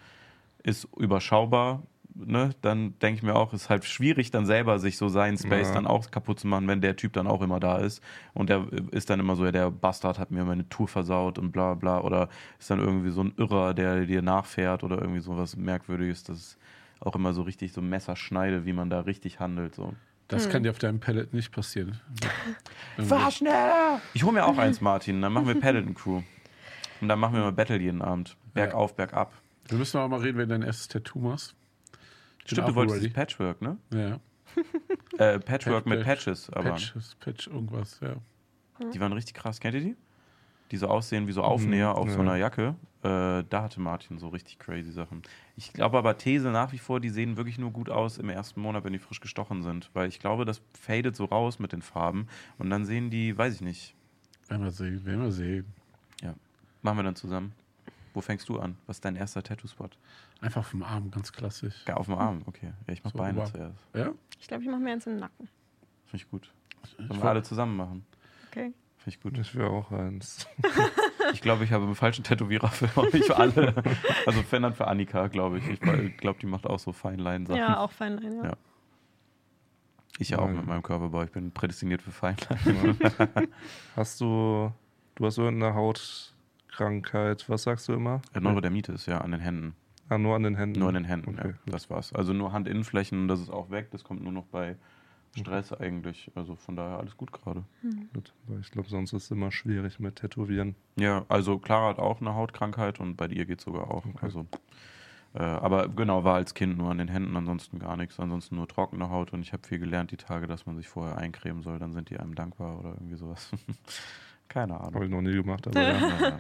ist überschaubar, ne, dann denke ich mir auch, ist halt schwierig, dann selber sich so seinen Space Ja. dann auch kaputt zu machen, wenn der Typ dann auch immer da ist. Und der ist dann immer so, ja, der Bastard hat mir meine Tour versaut und bla bla. Oder ist dann irgendwie so ein Irrer, der dir nachfährt oder irgendwie so was Merkwürdiges. Das ist auch immer so richtig so Messerschneide, wie man da richtig handelt. So. Das kann dir auf deinem Pellet nicht passieren. Fahr schneller! Ich hole mir auch eins, Martin. Dann machen wir Paddleton Crew. Und dann machen wir mal Battle jeden Abend. Bergauf, bergab. Wir müssen aber mal reden, wenn du dein erstes Tattoo machst. Stimmt, du auch wolltest ready. das Patchwork, ne? Ja. Äh, Patchwork Patch- mit Patch- Patches, aber Patches, Patch, irgendwas, ja. die waren richtig krass. Kennt ihr die? Die so aussehen wie so Aufnäher auf ja. so einer Jacke. Äh, da hatte Martin so richtig crazy Sachen. Ich glaube aber These nach wie vor, die sehen wirklich nur gut aus im ersten Monat, wenn die frisch gestochen sind. Weil ich glaube, das fadet so raus mit den Farben. Und dann sehen die, weiß ich nicht. Werden wir sehen, werden wir sehen. Ja. Machen wir dann zusammen. Wo fängst du an? Was ist dein erster Tattoo-Spot? Einfach vom Arm, ganz klassisch. Ja, auf dem Arm, okay. Ja, ich mach So, Beine aber- zuerst. Ja? Ich glaube, ich mache mir eins im Nacken. Finde ich gut. Sollen Ich wir alle zusammen machen? Okay. Finde ich gut. Ich wäre auch eins. Ich glaube, ich habe einen falschen Tätowierer für euch für alle. Also dann für Annika, glaube ich. Ich glaube, die macht auch so Feinlein-Sachen. Ja, auch Feinlein, ja. Ja. Ich ja auch Nein. mit meinem Körperbau. Ich bin prädestiniert für Feinlein. Hast du, du hast irgendeine Hautkrankheit, was sagst du immer? Äh, Neurodermitis, ja, an den Händen. Ah, nur an den Händen. Nur an den Händen, Okay, ja. Das war's. Also nur Handinnenflächen, das ist auch weg. Das kommt nur noch bei Stress eigentlich. Also von daher alles gut gerade. gut. Weil ich glaube, sonst ist es immer schwierig mit Tätowieren. Ja, also Clara hat auch eine Hautkrankheit und bei dir geht sogar auch. Also, äh, aber genau, war als Kind nur an den Händen, ansonsten gar nichts, ansonsten nur trockene Haut und ich habe viel gelernt die Tage, dass man sich vorher eincremen soll, dann sind die einem dankbar oder irgendwie sowas. Keine Habe Ahnung. ich noch nie gemacht, aber ja.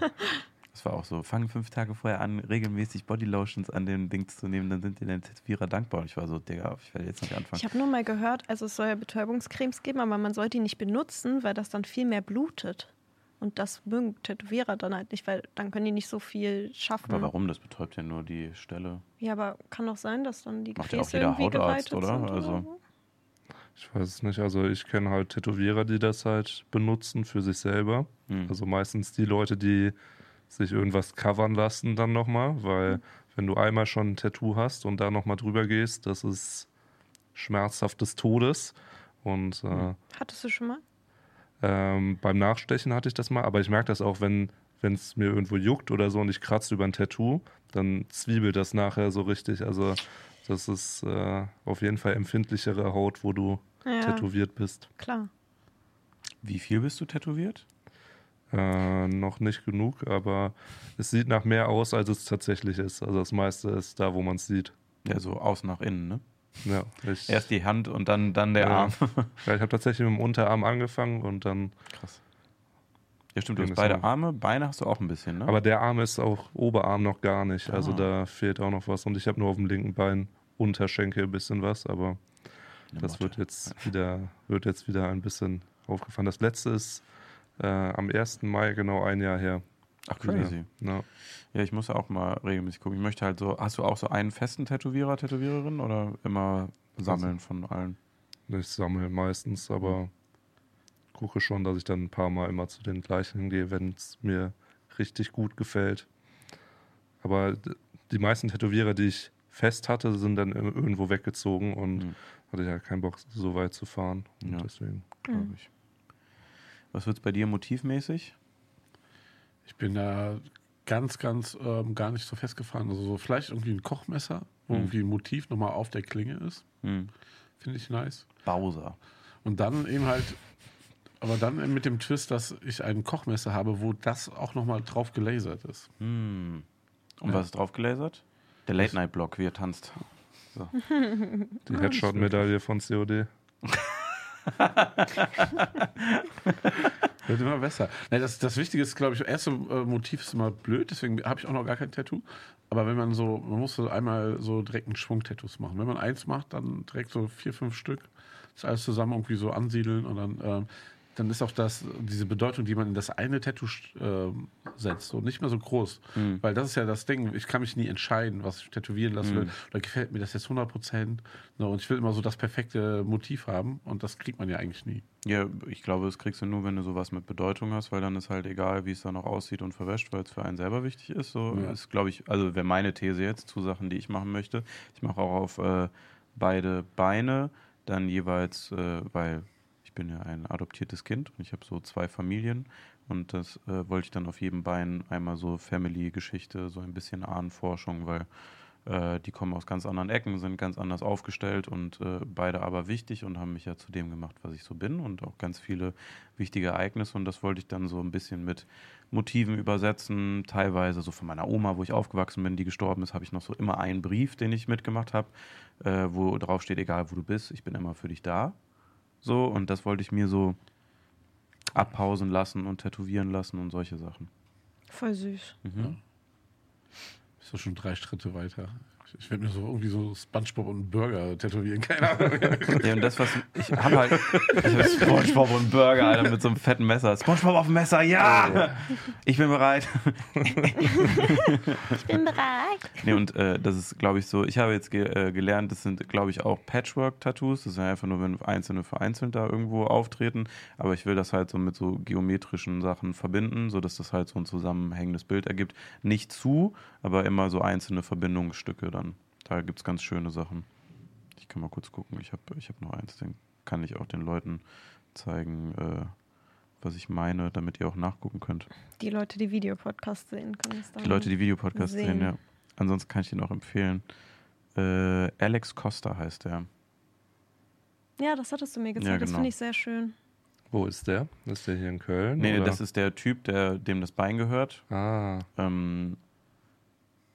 Das war auch so. Fang fünf Tage vorher an, regelmäßig Bodylotions an den Dings zu nehmen, dann sind dir deine Tätowierer dankbar. Und ich war so, Digga, ich werde jetzt nicht anfangen. Ich habe nur mal gehört, also es soll ja Betäubungscremes geben, aber man soll die nicht benutzen, weil das dann viel mehr blutet. Und das mögen Tätowierer dann halt nicht, weil dann können die nicht so viel schaffen. Aber warum? Das betäubt ja nur die Stelle. Ja, aber kann doch sein, dass dann die Macht ja auch jeder irgendwie Hautarzt, oder? sind Also- so. Ich weiß es nicht. Also ich kenne halt Tätowierer, die das halt benutzen für sich selber. Hm. Also meistens die Leute, die sich irgendwas covern lassen dann nochmal, weil wenn du einmal schon ein Tattoo hast und da nochmal drüber gehst, das ist schmerzhaft des Todes. Und äh, Hattest du schon mal? ähm, beim Nachstechen hatte ich das mal, aber ich merke das auch, wenn wenn es mir irgendwo juckt oder so und ich kratze über ein Tattoo, dann zwiebelt das nachher so richtig. Also das ist äh, auf jeden Fall empfindlichere Haut, wo du Ja, tätowiert bist. klar. Wie viel bist du tätowiert? Äh, noch nicht genug, aber es sieht nach mehr aus, als es tatsächlich ist. Also das meiste ist da, wo man es sieht. Ja, so außen nach innen, ne? Ja, ich, Erst die Hand und dann, dann der Ja. Arm. ja, ich habe tatsächlich mit dem Unterarm angefangen und dann. Krass. Ja, stimmt, du hast beide. Arme, Beine hast du auch ein bisschen, ne? Aber der Arm ist auch Oberarm noch gar nicht. Also Ah. da fehlt auch noch was. Und ich habe nur auf dem linken Bein Unterschenkel ein bisschen was, aber Eine das Motte. wird jetzt wieder, wird jetzt wieder ein bisschen aufgefahren. Das letzte ist äh, am 1. Mai genau ein Jahr her. Ach, crazy. Ja. Ja, ich muss ja auch mal regelmäßig gucken. Ich möchte halt so, hast du auch so einen festen Tätowierer, Tätowiererin oder immer sammeln von allen? Ich sammle meistens, aber gucke schon, dass ich dann ein paar Mal immer zu den gleichen gehe, wenn es mir richtig gut gefällt. Aber die meisten Tätowierer, die ich fest hatte, sind dann ir- irgendwo weggezogen und Mhm. hatte ich ja keinen Bock, so weit zu fahren. Und Ja. deswegen. Glaube ich. Was wird's bei dir motivmäßig? Ich bin da ganz, ganz ähm, gar nicht so festgefahren. Also so vielleicht irgendwie ein Kochmesser, wo Mhm. irgendwie ein Motiv nochmal auf der Klinge ist. Hm. Finde ich nice. Bowser. Und dann eben halt, aber dann mit dem Twist, dass ich ein Kochmesser habe, wo das auch nochmal drauf gelasert ist. Hm. Und Ja. was ist drauf gelasert? Der Late-Night-Block, wie er tanzt. Die Headshot-Medaille von COD. Wird immer besser. Das, das Wichtige ist, glaube ich, erste äh, Motiv ist immer blöd, deswegen habe ich auch noch gar kein Tattoo. Aber wenn man so, man muss so einmal so direkt einen Schwung Tattoos machen. Wenn man eins macht, dann direkt so vier, fünf Stück, das alles zusammen irgendwie so ansiedeln und dann, ähm, dann ist auch das, diese Bedeutung, die man in das eine Tattoo ähm, setzt, so nicht mehr so groß. Mhm. Weil das ist ja das Ding, ich kann mich nie entscheiden, was ich tätowieren lassen will. Oder gefällt mir das jetzt 100 Prozent. Ne, und ich will immer so das perfekte Motiv haben und das kriegt man ja eigentlich nie. Ja, ich glaube, das kriegst du nur, wenn du sowas mit Bedeutung hast, weil dann ist halt egal, wie es dann noch aussieht und verwäscht, weil es für einen selber wichtig ist. So Ja. ist, glaube ich, also wäre meine These jetzt zu Sachen, die ich machen möchte. Ich mache auch auf äh, beide Beine dann jeweils, äh, weil ich bin ja ein adoptiertes Kind und ich habe so zwei Familien und das äh, wollte ich dann auf jedem Bein einmal so Family-Geschichte, so ein bisschen Ahnenforschung, weil äh, die kommen aus ganz anderen Ecken, sind ganz anders aufgestellt und äh, beide aber wichtig und haben mich ja zu dem gemacht, was ich so bin und auch ganz viele wichtige Ereignisse und das wollte ich dann so ein bisschen mit Motiven übersetzen, teilweise so von meiner Oma, wo ich aufgewachsen bin, die gestorben ist, habe ich noch so immer einen Brief, den ich mitgemacht habe, äh, wo drauf steht, egal wo du bist, ich bin immer für dich da. So und das wollte ich mir so abpausen lassen und tätowieren lassen und solche Sachen. Voll süß. Mhm. Bist du schon drei Schritte weiter? Ich werde mir so irgendwie so Spongebob und Burger tätowieren, keine Ahnung. Ja, und das, was ich habe halt ich hab Spongebob und Burger, Alter, mit so einem fetten Messer. Spongebob auf dem Messer, ja! Ich bin bereit. Ich bin bereit. Nee, und äh, das ist, glaube ich, so, ich habe jetzt ge äh, gelernt, das sind, glaube ich, auch Patchwork-Tattoos. Das ist ja einfach nur, wenn einzelne vereinzelt da irgendwo auftreten. Aber ich will das halt so mit so geometrischen Sachen verbinden, sodass das halt so ein zusammenhängendes Bild ergibt. Nicht zu, aber immer so einzelne Verbindungsstücke dann. Da gibt es ganz schöne Sachen. Ich kann mal kurz gucken. Ich habe ich hab noch eins, den kann ich auch den Leuten zeigen, äh, was ich meine, damit ihr auch nachgucken könnt. Die Leute, die Videopodcast sehen, können es dann. Die Leute, die Videopodcast sehen, sehen. ja. Ansonsten kann ich den auch empfehlen. Äh, Alex Costa heißt der. Ja, das hattest du mir gezeigt. Ja, Das genau. finde ich sehr schön. Wo ist der? Ist der hier in Köln? Nee, nee, oder? das ist der Typ, der, dem das Bein gehört. Ah, Ähm,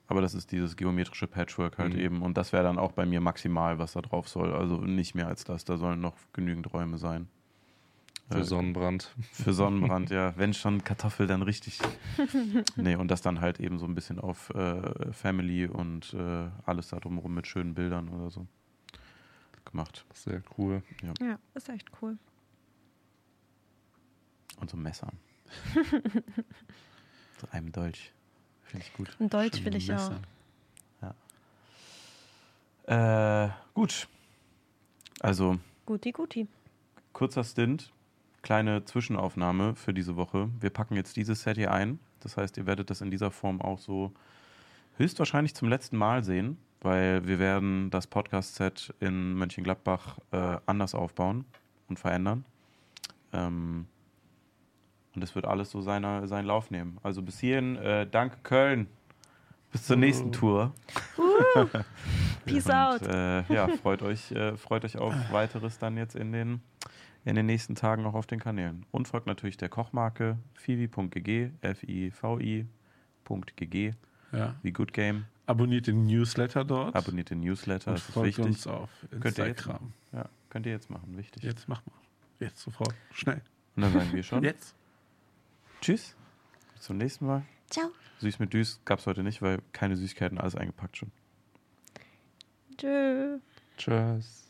aber das ist dieses geometrische Patchwork halt Mhm. eben. Und das wäre dann auch bei mir maximal, was da drauf soll. Also nicht mehr als das. Da sollen noch genügend Räume sein. für Äh, Sonnenbrand. Für Sonnenbrand, ja. Wenn schon Kartoffel, dann richtig. nee, und das dann halt eben so ein bisschen auf äh, Family und äh, alles da drumherum mit schönen Bildern oder so gemacht. Sehr cool. Ja, ist echt cool. Und so Messern. so einem Dolch. Finde ich gut. Und Deutsch Schöne will ich auch. Messer. Äh, gut. Also, Guti, guti. kurzer Stint, kleine Zwischenaufnahme für diese Woche. Wir packen jetzt dieses Set hier ein. Das heißt, ihr werdet das in dieser Form auch so höchstwahrscheinlich zum letzten Mal sehen, weil wir werden das Podcast-Set in Mönchengladbach äh, anders aufbauen und verändern. Ähm, und es wird alles so seine, seinen Lauf nehmen. Also bis hierhin, äh, danke Köln. Bis zur nächsten Tour. Peace Und, out. Äh, ja, freut euch, äh, freut euch auf weiteres dann jetzt in den, in den nächsten Tagen auch auf den Kanälen. Und folgt natürlich der Kochmarke fivi.gg, F-I-V-I.gg, Ja. wie Good Game. Abonniert den Newsletter dort Abonniert den Newsletter, und das ist folgt wichtig. uns auf Könnt ihr jetzt Instagram. Ja, könnt ihr jetzt machen, wichtig. Jetzt mach mal. Jetzt sofort. Schnell. Und dann sagen wir schon Jetzt. Tschüss, bis zum nächsten Mal. Ciao. Süß mit Düs gab es heute nicht, weil keine Süßigkeiten, alles eingepackt schon. Tschö. Tschüss.